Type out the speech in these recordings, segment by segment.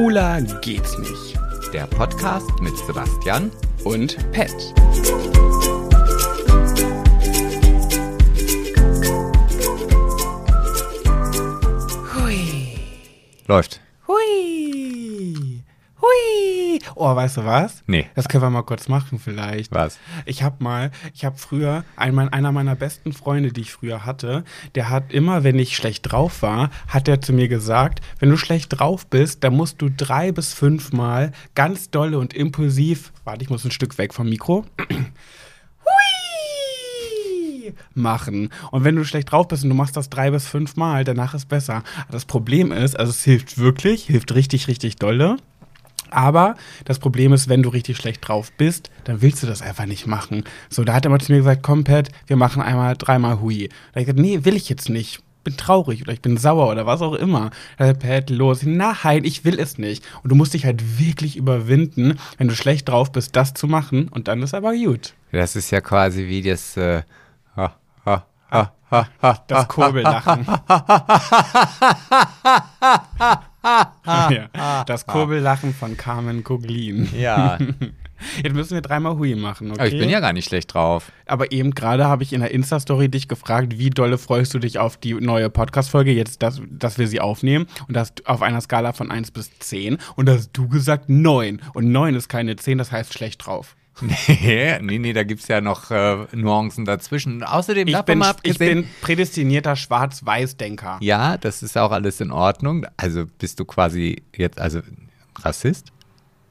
Schwuler geht's nicht. Der Podcast mit Sebastian Und Pet. Hui. läuft. Hui. Hui. Oh, weißt du was? Nee. Das können wir mal kurz machen vielleicht. Was? Ich habe mal, ich habe früher, einmal einer meiner besten Freunde, die ich früher hatte, der hat immer, wenn ich schlecht drauf war, hat er zu mir gesagt, wenn du schlecht drauf bist, dann musst du drei bis fünfmal ganz dolle und impulsiv, warte, ich muss ein Stück weg vom Mikro, Hui! machen. Und wenn du schlecht drauf bist und du machst das drei bis fünfmal, danach ist besser. Das Problem ist, also es hilft wirklich, hilft richtig, richtig dolle. Aber das Problem ist, wenn du richtig schlecht drauf bist, dann willst du das einfach nicht machen. So, da hat er mal zu mir gesagt, komm Pat, wir machen einmal dreimal Hui. Da hab ich gesagt, nee, will ich jetzt nicht. Bin traurig oder ich bin sauer oder was auch immer. Da hat er, Pat, los. Nein, ich will es nicht. Und du musst dich halt wirklich überwinden, wenn du schlecht drauf bist, das zu machen. Und dann ist aber gut. Das ist ja quasi wie das. Äh, ha, ha, ha, Das Kurbellachen. ja, das Kurbellachen von Carmen Koglin. Ja. Jetzt müssen wir dreimal Hui machen, okay? Aber ich bin ja gar nicht schlecht drauf. Aber eben gerade habe ich in der Insta-Story dich gefragt, wie dolle freust du dich auf die neue Podcast-Folge, jetzt, dass, dass wir sie aufnehmen. Und das auf einer Skala von 1 bis 10. Und da hast du gesagt 9. Und 9 ist keine 10, das heißt schlecht drauf. Nee, nee, nee, da gibt es ja noch äh, Nuancen dazwischen. Außerdem, Ich bin, mal ich bin prädestinierter Schwarz-Weiß-Denker. Ja, das ist auch alles in Ordnung. Also bist du quasi jetzt, also Rassist?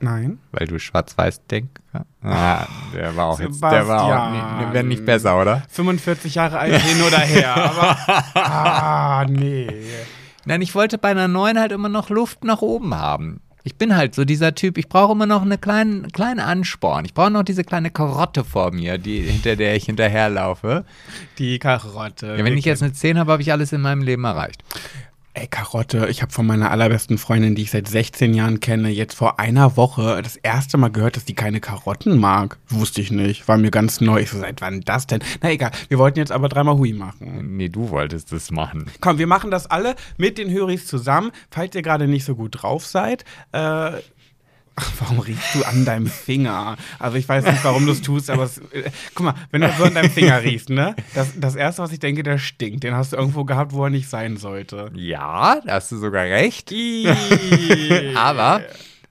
Nein. Weil du schwarz-weiß denkst? Ah, der war auch jetzt, der war auch Sebastian. nicht, wäre nicht besser, oder? 45 Jahre alt hin oder her. Aber. Ah, nee. Nein, ich wollte bei einer neuen halt immer noch Luft nach oben haben. Ich bin halt so dieser Typ, ich brauche immer noch einen kleinen, kleinen Ansporn. Ich brauche noch diese kleine Karotte vor mir, die, hinter der ich hinterherlaufe. Die Karotte. Ja, wenn ich jetzt eine 10 habe, habe ich alles in meinem Leben erreicht. Ey, Karotte, ich habe von meiner allerbesten Freundin, die ich seit 16 Jahren kenne, jetzt vor einer Woche das erste Mal gehört, dass die keine Karotten mag. Wusste ich nicht. War mir ganz neu. Ich so, seit wann das denn? Na egal, wir wollten jetzt aber dreimal Hui machen. Nee, du wolltest das machen. Komm, wir machen das alle mit den Höris zusammen. Falls ihr gerade nicht so gut drauf seid, äh. Ach, warum riechst du an deinem Finger? Also ich weiß nicht, warum du es tust, aber es, äh, guck mal, wenn du so an deinem Finger riechst, ne? Das, das erste, was ich denke, der stinkt. Den hast du irgendwo gehabt, wo er nicht sein sollte. Ja, da hast du sogar recht. Aber,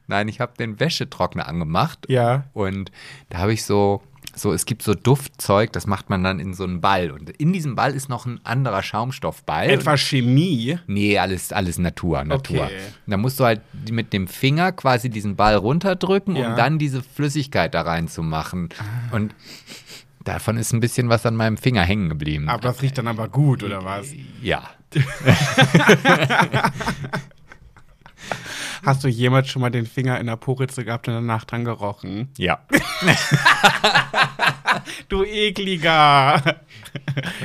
nein, ich habe den Wäschetrockner angemacht. Ja. Und da habe ich so, so, es gibt so Duftzeug, das macht man dann in so einen Ball. Und in diesem Ball ist noch ein anderer Schaumstoffball. Etwa Chemie. Nee, alles, alles Natur, Natur. Okay. Da musst du halt mit dem Finger quasi diesen Ball runterdrücken, Ja. um dann diese Flüssigkeit da reinzumachen. Und davon ist ein bisschen was an meinem Finger hängen geblieben. Aber das riecht dann aber gut, oder was? ja. Hast du jemals schon mal den Finger in der Poritze gehabt und danach dran gerochen? Ja. Du ekliger!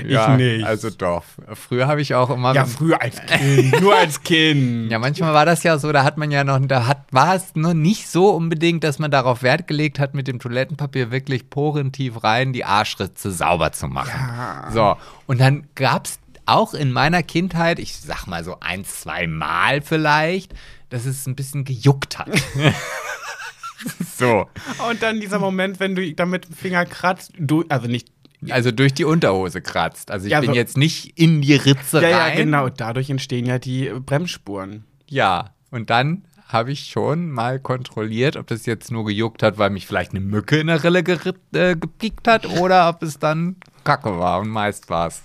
ja, ich nicht. Also doch. Früher habe ich auch immer. ja, früher als Kind. Nur als Kind. Ja, manchmal war das ja so, da hat man ja noch, da hat, war es nur nicht so unbedingt, dass man darauf Wert gelegt hat, mit dem Toilettenpapier wirklich porentief rein die Arschritze sauber zu machen. Ja. So, und dann gab es auch in meiner Kindheit, ich sag mal so ein, zwei Mal vielleicht, dass es ein bisschen gejuckt hat. so, Und dann dieser Moment, wenn du da mit dem Finger kratzt, du, also nicht. also durch die Unterhose kratzt. Also ich Ja, bin so- jetzt nicht in die Ritze Ja, ja, rein. genau. Dadurch entstehen ja die Bremsspuren. Ja, und dann habe ich schon mal kontrolliert, ob das jetzt nur gejuckt hat, weil mich vielleicht eine Mücke in der Rille äh, gepiekt hat oder ob es dann Kacke war und meist war es.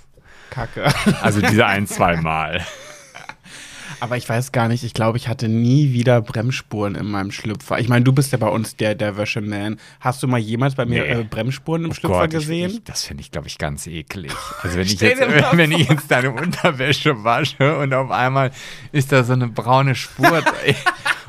Kacke. Also diese ein, zwei Mal. Aber ich weiß gar nicht, ich glaube, ich hatte nie wieder Bremsspuren in meinem Schlüpfer. Ich meine, du bist ja bei uns der, der Wäscheman. Hast du mal jemals bei mir Nee. äh, Bremsspuren im Oh Schlüpfer Gott, gesehen? Ich, ich, das finde ich, glaube ich, ganz eklig. Also wenn ich, jetzt, mal wenn ich jetzt deine Unterwäsche wasche und auf einmal ist da so eine braune Spur.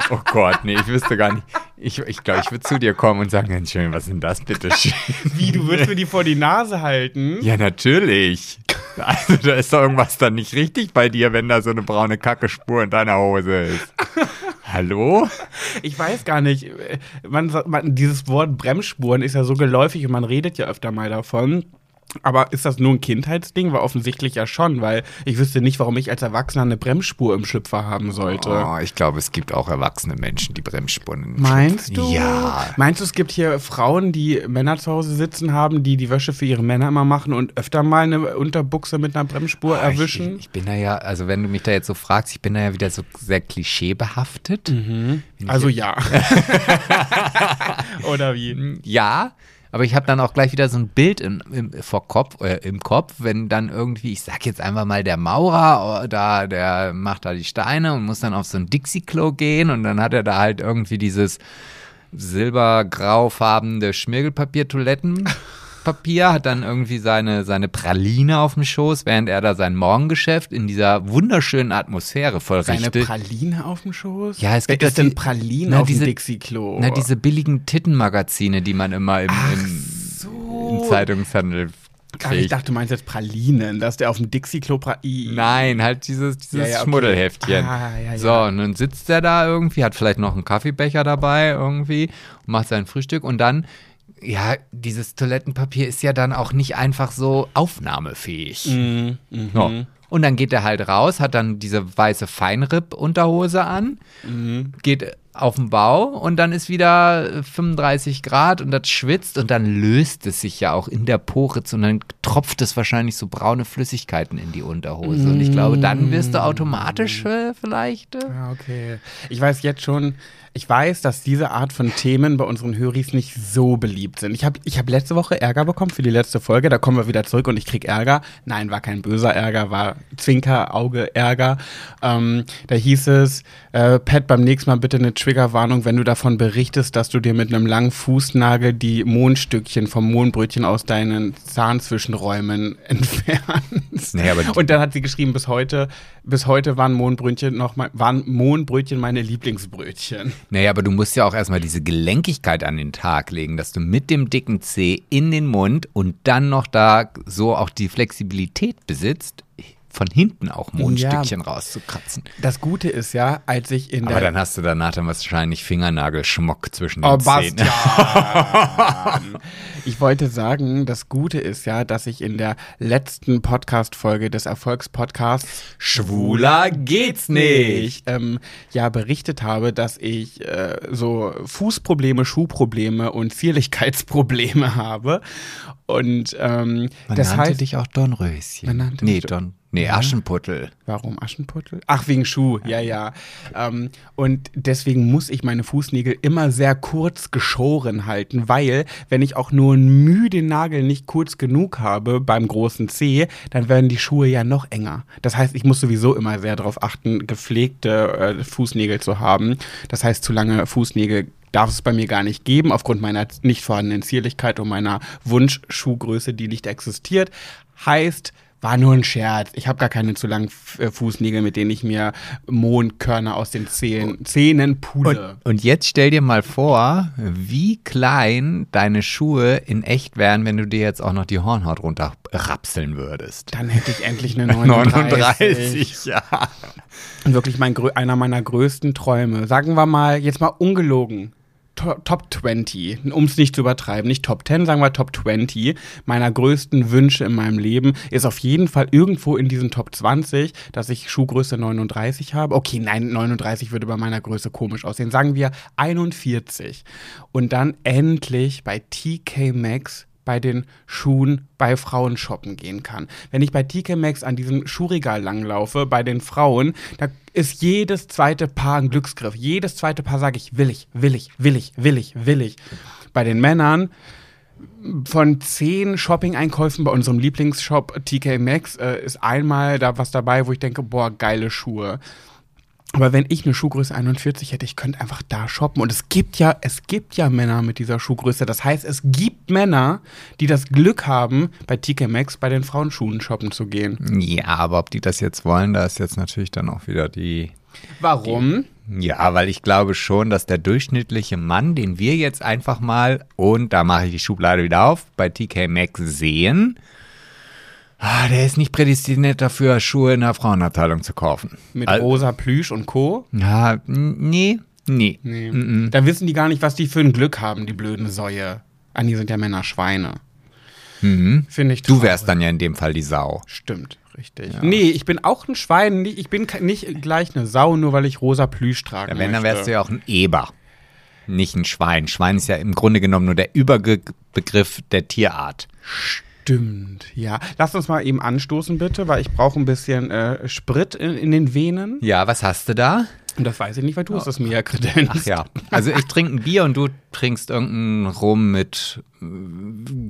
oh Gott, nee, ich wüsste gar nicht. Ich glaube, ich, glaub, ich würde zu dir kommen und sagen, Entschuldigung, was ist denn das bitte schön? Wie, du würdest mir die vor die Nase halten? Ja, natürlich. Also da ist doch irgendwas dann nicht richtig bei dir, wenn da so eine braune Kackespur in deiner Hose ist. Hallo? Ich weiß gar nicht. Man, man, dieses Wort Bremsspuren ist ja so geläufig und man redet ja öfter mal davon. Aber ist das nur ein Kindheitsding? War offensichtlich ja schon, weil ich wüsste nicht, warum ich als Erwachsener eine Bremsspur im Schlüpfer haben sollte. Oh, ich glaube, es gibt auch erwachsene Menschen, die Bremsspuren im Meinst Schlüpfer- du? Ja. Meinst du, es gibt hier Frauen, die Männer zu Hause sitzen haben, die die Wäsche für ihre Männer immer machen und öfter mal eine Unterbuchse mit einer Bremsspur Ah, erwischen? Ich, ich bin da ja, also wenn du mich da jetzt so fragst, ich bin da ja wieder so sehr klischeebehaftet. also ja. Oder wie? Ja, aber ich habe dann auch gleich wieder so ein Bild im, im, vor Kopf, äh, im Kopf, wenn dann irgendwie, ich sag jetzt einfach mal, der Maurer, oh, da, der macht da die Steine und muss dann auf so ein Dixie-Klo gehen und dann hat er da halt irgendwie dieses silbergraufarbene Schmirgelpapier-Toilettenpapier, hat dann irgendwie seine, seine Praline auf dem Schoß, während er da sein Morgengeschäft in dieser wunderschönen Atmosphäre Seine vollrichtet. Praline auf dem Schoß? Ja, es gibt doch denn Pralinen Na, auf diese- dem Dixie-Klo? Na, diese billigen Tittenmagazine, die man immer im, im, so. im Zeitungshandel Ach, ich dachte, du meinst jetzt Pralinen, dass der auf dem Dixie-Klo Nein, halt dieses, dieses Ja, ja, okay. Schmuddelheftchen. Ah, ja, ja. So, und dann sitzt er da irgendwie, hat vielleicht noch einen Kaffeebecher dabei irgendwie und macht sein Frühstück und dann, ja, dieses Toilettenpapier ist ja dann auch nicht einfach so aufnahmefähig. Mhm, mhm. So. Und dann geht er halt raus, hat dann diese weiße Feinripp-Unterhose an, Mhm. geht auf den Bau und dann ist wieder 35 Grad und das schwitzt und dann löst es sich ja auch in der Poritz und dann tropft es wahrscheinlich so braune Flüssigkeiten in die Unterhose. Und ich glaube, dann wirst du automatisch äh, vielleicht. Äh, Ja, okay. Ich weiß jetzt schon, ich weiß, dass diese Art von Themen bei unseren Höris nicht so beliebt sind. Ich habe ich hab letzte Woche Ärger bekommen für die letzte Folge, da kommen wir wieder zurück und ich krieg Ärger. Nein, war kein böser Ärger, war Zwinker, Auge, Ärger. Ähm, da hieß es, äh, Pat, beim nächsten Mal bitte eine Triggerwarnung, wenn du davon berichtest, dass du dir mit einem langen Fußnagel die Mohnstückchen vom Mohnbrötchen aus deinen Zahnzwischenräumen entfernst. Nee, aber- und dann hat sie geschrieben, bis heute, bis heute waren Mohnbrötchen noch mal, waren Mohnbrötchen meine Lieblingsbrötchen. Naja, aber du musst ja auch erstmal diese Gelenkigkeit an den Tag legen, dass du mit dem dicken Zeh in den Mund und dann noch da so auch die Flexibilität besitzt, von hinten auch Mondstückchen rauszukratzen. Das Gute ist ja, als ich in Aber der dann hast du danach dann wahrscheinlich Fingernagelschmuck zwischen den Oh, Zähnen. Ich wollte sagen, das Gute ist ja, dass ich in der letzten Podcast-Folge des Erfolgspodcasts Schwuler geht's nicht. ähm, ja berichtet habe, dass ich äh, so Fußprobleme, Schuhprobleme und Zierlichkeitsprobleme habe. Und ähm, Man das nannte heißt, dich auch Dornröschen. Man nannte nee, mich- Don, nee. Aschenputtel. Warum Aschenputtel? Ach, wegen Schuh, ja, ja. Ähm, und deswegen muss ich meine Fußnägel immer sehr kurz geschoren halten, weil wenn ich auch nur einen Mühe den Nagel nicht kurz genug habe beim großen Zeh, dann werden die Schuhe ja noch enger. Das heißt, ich muss sowieso immer sehr darauf achten, gepflegte äh, Fußnägel zu haben. Das heißt, zu lange Fußnägel darf es bei mir gar nicht geben, aufgrund meiner nicht vorhandenen Zierlichkeit und meiner Wunschschuhgröße, die nicht existiert. Heißt, war nur ein Scherz. Ich habe gar keine zu langen äh, Fußnägel, mit denen ich mir Mohnkörner aus den Zähnen, Zähnen Und, pule. und jetzt stell dir mal vor, wie klein deine Schuhe in echt wären, wenn du dir jetzt auch noch die Hornhaut runterrapseln würdest. Dann hätte ich endlich eine 39. ja. Und wirklich mein, einer meiner größten Träume. Sagen wir mal, jetzt mal ungelogen. To- Top 20, um es nicht zu übertreiben, nicht Top 10, sagen wir Top 20 meiner größten Wünsche in meinem Leben ist auf jeden Fall irgendwo in diesen Top 20, dass ich Schuhgröße 39 habe. Okay, nein, 39 würde bei meiner Größe komisch aussehen. Sagen wir 41. Und dann endlich bei TK Maxx bei den Schuhen bei Frauen shoppen gehen kann. Wenn ich bei TK Maxx an diesem Schuhregal langlaufe, bei den Frauen, da ist jedes zweite Paar ein Glücksgriff. Jedes zweite Paar sage ich, will ich, will ich, will ich, will ich, will ich. Bei den Männern von zehn Shopping-Einkäufen bei unserem Lieblingsshop TK Maxx äh, ist einmal da was dabei, wo ich denke, boah, geile Schuhe. Aber wenn ich eine Schuhgröße 41 hätte, ich könnte einfach da shoppen. Und es gibt ja, es gibt ja Männer mit dieser Schuhgröße. Das heißt, es gibt Männer, die das Glück haben, bei TK Maxx bei den Frauenschuhen shoppen zu gehen. Ja, aber ob die das jetzt wollen, da ist jetzt natürlich dann auch wieder die. Warum? Ja, weil ich glaube schon, dass der durchschnittliche Mann, den wir jetzt einfach mal, und da mache ich die Schublade wieder auf, bei TK Maxx sehen, ah, der ist nicht prädestiniert dafür, Schuhe in der Frauenabteilung zu kaufen. Mit Al- rosa Plüsch und Co. Ja, nee, nee. Nee. Da wissen die gar nicht, was die für ein Glück haben, die blöden Säue. An die sind ja Männer Schweine. Mhm. Finde ich Du traurig. wärst dann ja in dem Fall die Sau. Stimmt, richtig. Nee, ich bin auch ein Schwein. Ich bin nicht gleich eine Sau, nur weil ich rosa Plüsch trage. Ja, wenn, dann wärst du ja auch ein Eber. Nicht ein Schwein. Schwein ist ja im Grunde genommen nur der Überbegriff der Tierart. Stimmt, ja. Lass uns mal eben anstoßen, bitte, weil ich brauche ein bisschen äh, Sprit in, in den Venen. Ja, was hast du da? Und das weiß ich nicht, weil du hast es mir ja kredenzt. Ach ja. Also ich trinke ein Bier und du trinkst irgendeinen Rum mit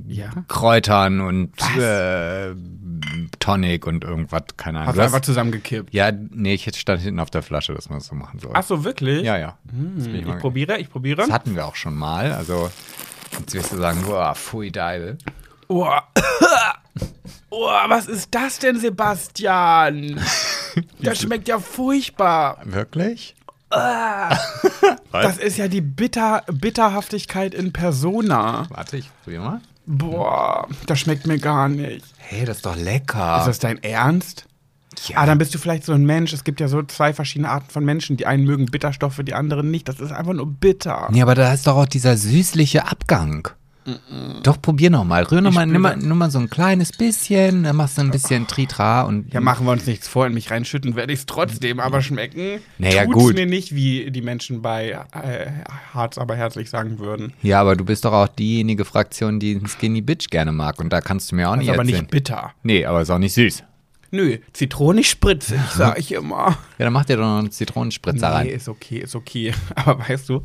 Ja. Kräutern und äh, Tonic und irgendwas, keine Ahnung. Hast Du einfach zusammengekippt. ja, nee, ich stand hinten auf der Flasche, dass man das so machen soll. Ach so, wirklich? Ja, ja. Bin ich Ich probiere, ich probiere. Das hatten wir auch schon mal. Also jetzt wirst du sagen, boah, pfui Deibel. Oh. oh, was ist das denn, Sebastian? Das schmeckt ja furchtbar. Wirklich? Das ist ja die Bitter Bitterhaftigkeit in Persona. Warte, ich probier mal. Boah, das schmeckt mir gar nicht. Hey, das ist doch lecker. Ist das dein Ernst? ja. Ah, dann bist du vielleicht so ein Mensch. Es gibt ja so zwei verschiedene Arten von Menschen. Die einen mögen Bitterstoffe, die anderen nicht. Das ist einfach nur bitter. Nee, aber da ist doch auch dieser süßliche Abgang. Doch, probier noch mal. Rühr noch Ich mal, nimm mal, spüre- nimm mal so ein kleines bisschen, dann machst du ein bisschen Tritra und Ja, machen wir uns nichts vor. In mich reinschütten werde ich es trotzdem aber schmecken. Naja, Tut's gut. mir nicht, wie die Menschen bei äh, Harz aber herzlich sagen würden. Ja, aber du bist doch auch diejenige Fraktion, die einen Skinny Bitch gerne mag. Und da kannst du mir auch Das nicht ist aber erzählen. nicht bitter. nee, aber ist auch nicht süß. Nö, zitronig spritzig, sag ich immer. Ja, dann mach dir doch noch einen Zitronenspritzer Nee, rein. ist okay, ist okay. Aber weißt du,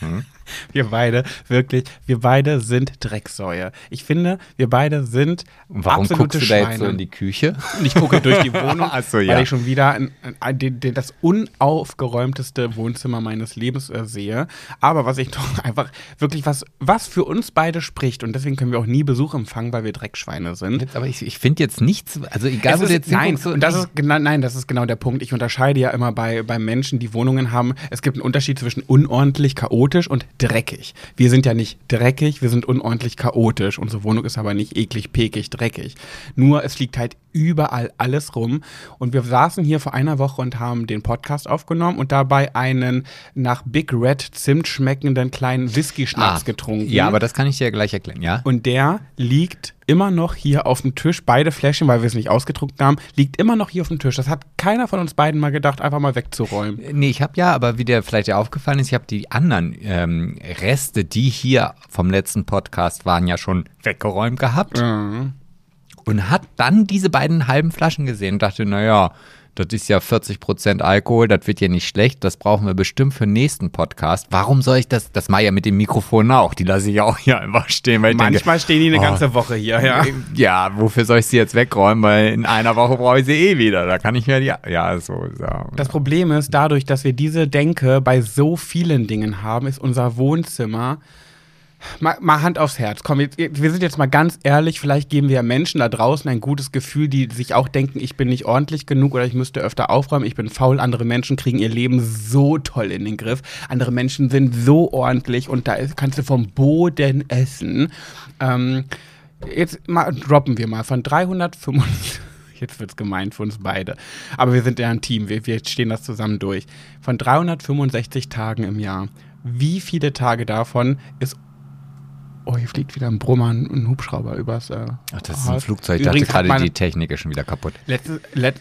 Hm? wir beide, wirklich, wir beide sind Drecksäue. Ich finde, wir beide sind warum absolute guckst du da jetzt so Schweine. in die Küche? Und ich gucke durch die Wohnung, so, ja. weil ich schon wieder ein, ein, den, das unaufgeräumteste Wohnzimmer meines Lebens äh, sehe. Aber was ich doch einfach wirklich, was, was für uns beide spricht, und deswegen können wir auch nie Besuch empfangen, weil wir Dreckschweine sind. Jetzt, aber ich, ich finde jetzt nichts, also egal, Es wo ist, du jetzt nein, so- und das ist, genau, nein, das ist genau der Punkt. Ich unterscheide ja immer bei, bei Menschen, die Wohnungen haben. Es gibt einen Unterschied zwischen unordentlich, chaotisch und dreckig. Wir sind ja nicht dreckig, wir sind unordentlich, chaotisch. Unsere Wohnung ist aber nicht eklig, pekig, dreckig. Nur es liegt halt überall alles rum. Und wir saßen hier vor einer Woche und haben den Podcast aufgenommen und dabei einen nach Big Red Zimt schmeckenden kleinen Whisky-Schnaps Ah, getrunken. Ja, aber das kann ich dir gleich erklären, ja? Und der liegt immer noch hier auf dem Tisch. Beide Fläschchen, weil wir es nicht ausgedruckt haben, liegt immer noch hier auf dem Tisch. Das hat keiner von uns beiden mal gedacht, einfach mal wegzuräumen. Nee, ich habe ja, aber wie dir vielleicht ja aufgefallen ist, ich habe die anderen ähm, Reste, die hier vom letzten Podcast waren, ja schon weggeräumt gehabt und hat dann diese beiden halben Flaschen gesehen und dachte, naja, das ist ja 40% Alkohol, das wird ja nicht schlecht, das brauchen wir bestimmt für den nächsten Podcast. Warum soll ich das, das mache ich ja mit dem Mikrofon auch, die lasse ich auch hier einfach stehen, Manchmal stehen die eine oh. ganze Woche hier, ja. denke, ja, wofür soll ich sie jetzt wegräumen, weil in einer Woche brauche ich sie eh wieder, da kann ich mir die, ja, so, so. Das Problem ist, dadurch, dass wir diese Denke bei so vielen Dingen haben, ist unser Wohnzimmer. Mal, mal Hand aufs Herz. Komm, jetzt, wir sind jetzt mal ganz ehrlich. Vielleicht geben wir Menschen da draußen ein gutes Gefühl, die sich auch denken, ich bin nicht ordentlich genug oder ich müsste öfter aufräumen, ich bin faul. Andere Menschen kriegen ihr Leben so toll in den Griff. Andere Menschen sind so ordentlich und da kannst du vom Boden essen. Ähm, jetzt mal droppen wir mal von 365. Jetzt wird's gemeint für uns beide. Aber wir sind ja ein Team, wir, wir stehen das zusammen durch. Von 365 Tagen im Jahr, wie viele Tage davon ist. Oh, hier fliegt wieder ein Brummer, ein, Hubschrauber übers. Äh, Ach, das ist ein. Flugzeug. Ich dachte gerade, die Technik ist schon wieder kaputt. Letzte, let,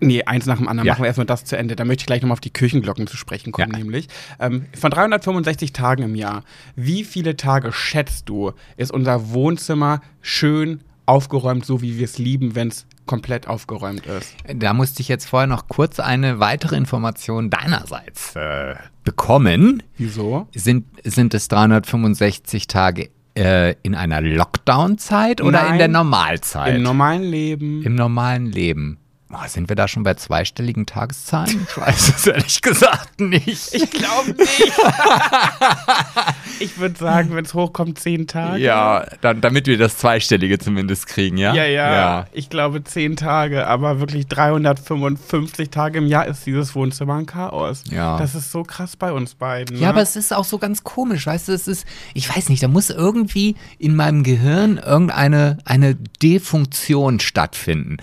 nee, eins nach dem anderen. Ja. Machen wir erstmal das zu Ende. Da möchte ich gleich nochmal auf die Kirchenglocken zu sprechen kommen, Ja. nämlich. Ähm, von 365 Tagen im Jahr, wie viele Tage schätzt du, ist unser Wohnzimmer schön aufgeräumt, so wie wir es lieben, wenn es komplett aufgeräumt ist? Da musste ich jetzt vorher noch kurz eine weitere Information deinerseits äh, bekommen. Wieso? Sind, sind es 365 Tage äh, in einer Lockdown-Zeit oder in Nein. der Normalzeit? Im normalen Leben. Im normalen Leben. Boah, sind wir da schon bei zweistelligen Tageszahlen? Ich weiß es ehrlich gesagt nicht. Ich glaube nicht. ich würde sagen, wenn es hochkommt, zehn Tage. ja, dann, damit wir das Zweistellige zumindest kriegen, ja? Ja, ja, ja. Ich glaube zehn Tage, aber wirklich 355 Tage im Jahr ist dieses Wohnzimmer ein Chaos. Ja. Das ist so krass bei uns beiden. Ja, ne? aber es ist auch so ganz komisch, weißt du, es ist, ich weiß nicht, da muss irgendwie in meinem Gehirn irgendeine eine Defunktion stattfinden.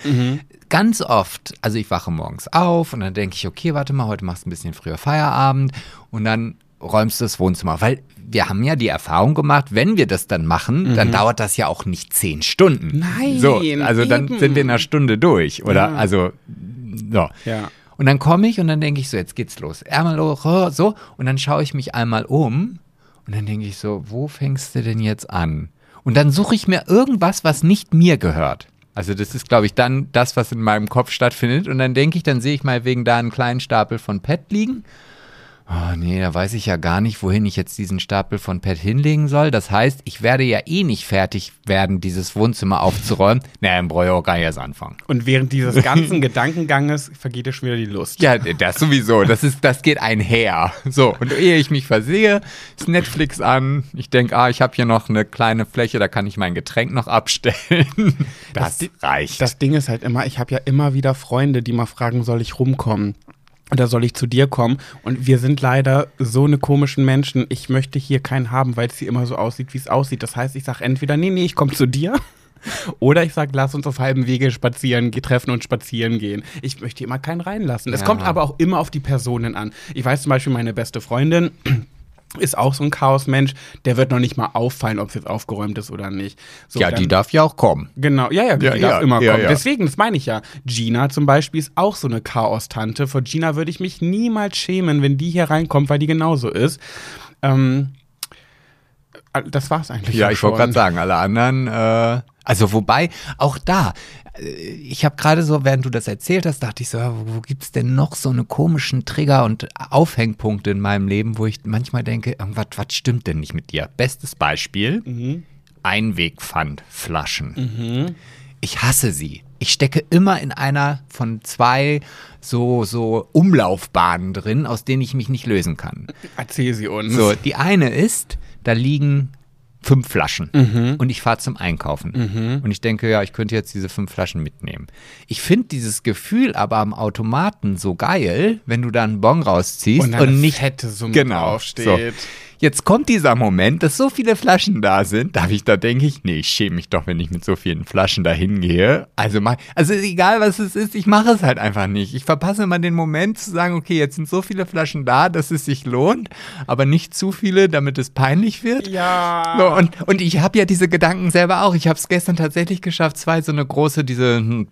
Ganz oft, also ich wache morgens auf und dann denke ich, okay, warte mal, heute machst du ein bisschen früher Feierabend und dann räumst das Wohnzimmer. Weil wir haben ja die Erfahrung gemacht, wenn wir das dann machen, dann dauert das ja auch nicht zehn Stunden. Nein, So, also dann eben. sind wir in einer Stunde durch. Oder Ja. also, so. Ja. Und dann komme ich und dann denke ich so, jetzt geht's los. Ärmel hoch, so. Und dann schaue ich mich einmal um und dann denke ich so, wo fängst du denn jetzt an? Und dann suche ich mir irgendwas, was nicht mir gehört. Also das ist, glaube ich, dann das, was in meinem Kopf stattfindet. Und dann denke ich, dann sehe ich mal wegen da einen kleinen Stapel von Pet liegen. Oh nee, da weiß ich ja gar nicht, wohin ich jetzt diesen Stapel von Pet hinlegen soll. Das heißt, ich werde ja eh nicht fertig werden, dieses Wohnzimmer aufzuräumen. Naja, dann brauche ich auch gar nicht erst anfangen. Und während dieses ganzen Gedankenganges vergeht dir schon wieder die Lust. Ja, das sowieso. Das ist, das geht einher. So, und ehe ich mich versehe, ist Netflix an. Ich denke, ah, ich habe hier noch eine kleine Fläche, da kann ich mein Getränk noch abstellen. Das, Das- reicht. Das Ding ist halt immer, ich habe ja immer wieder Freunde, die mal fragen, soll ich rumkommen? Oder soll ich zu dir kommen? Und wir sind leider so eine komischen Menschen. Ich möchte hier keinen haben, weil es hier immer so aussieht, wie es aussieht. Das heißt, ich sage entweder, nee, nee, ich komme zu dir. Oder ich sage, lass uns auf halbem Wege spazieren, treffen und spazieren gehen. Ich möchte immer keinen reinlassen. Es Ja. kommt aber auch immer auf die Personen an. Ich weiß zum Beispiel, meine beste Freundin ist auch so ein Chaosmensch, der wird noch nicht mal auffallen, ob es jetzt aufgeräumt ist oder nicht. So, ja, dann- die darf ja auch kommen. Genau, ja, ja, die Ja, darf ja, immer ja, kommen. Deswegen, das meine ich ja. Gina zum Beispiel ist auch so eine Chaos-Tante. Vor Gina würde ich mich niemals schämen, wenn die hier reinkommt, weil die genauso ist. Ähm, äh, das war's eigentlich. Ja, ich wollte gerade sagen, alle anderen, äh, also wobei, auch da, ich habe gerade so, während du das erzählt hast, dachte ich so, wo, wo gibt's denn noch so eine komischen Trigger und Aufhängpunkte in meinem Leben, wo ich manchmal denke, irgendwas was stimmt denn nicht mit dir? Bestes Beispiel, Einwegpfandflaschen. Ich hasse sie. Ich stecke immer in einer von zwei so, so Umlaufbahnen drin, aus denen ich mich nicht lösen kann. Erzähl sie uns. So, die eine ist, da liegen fünf Flaschen Mhm. und ich fahre zum Einkaufen. Und ich denke, ja, ich könnte jetzt diese fünf Flaschen mitnehmen. Ich finde dieses Gefühl aber am Automaten so geil, wenn du da einen Bon rausziehst Und und, nicht fette Summe genau, draufsteht. So. Jetzt kommt dieser Moment, dass so viele Flaschen da sind, da, ich, da denke ich, nee, ich schäme mich doch, wenn ich mit so vielen Flaschen da hingehe. Also, also egal was es ist, ich mache es halt einfach nicht. Ich verpasse immer den Moment zu sagen, okay, jetzt sind so viele Flaschen da, dass es sich lohnt, aber nicht zu viele, damit es peinlich wird. Ja. So, und, und ich habe ja diese Gedanken selber auch. Ich habe es gestern tatsächlich geschafft, zwei so eine große, diese hm,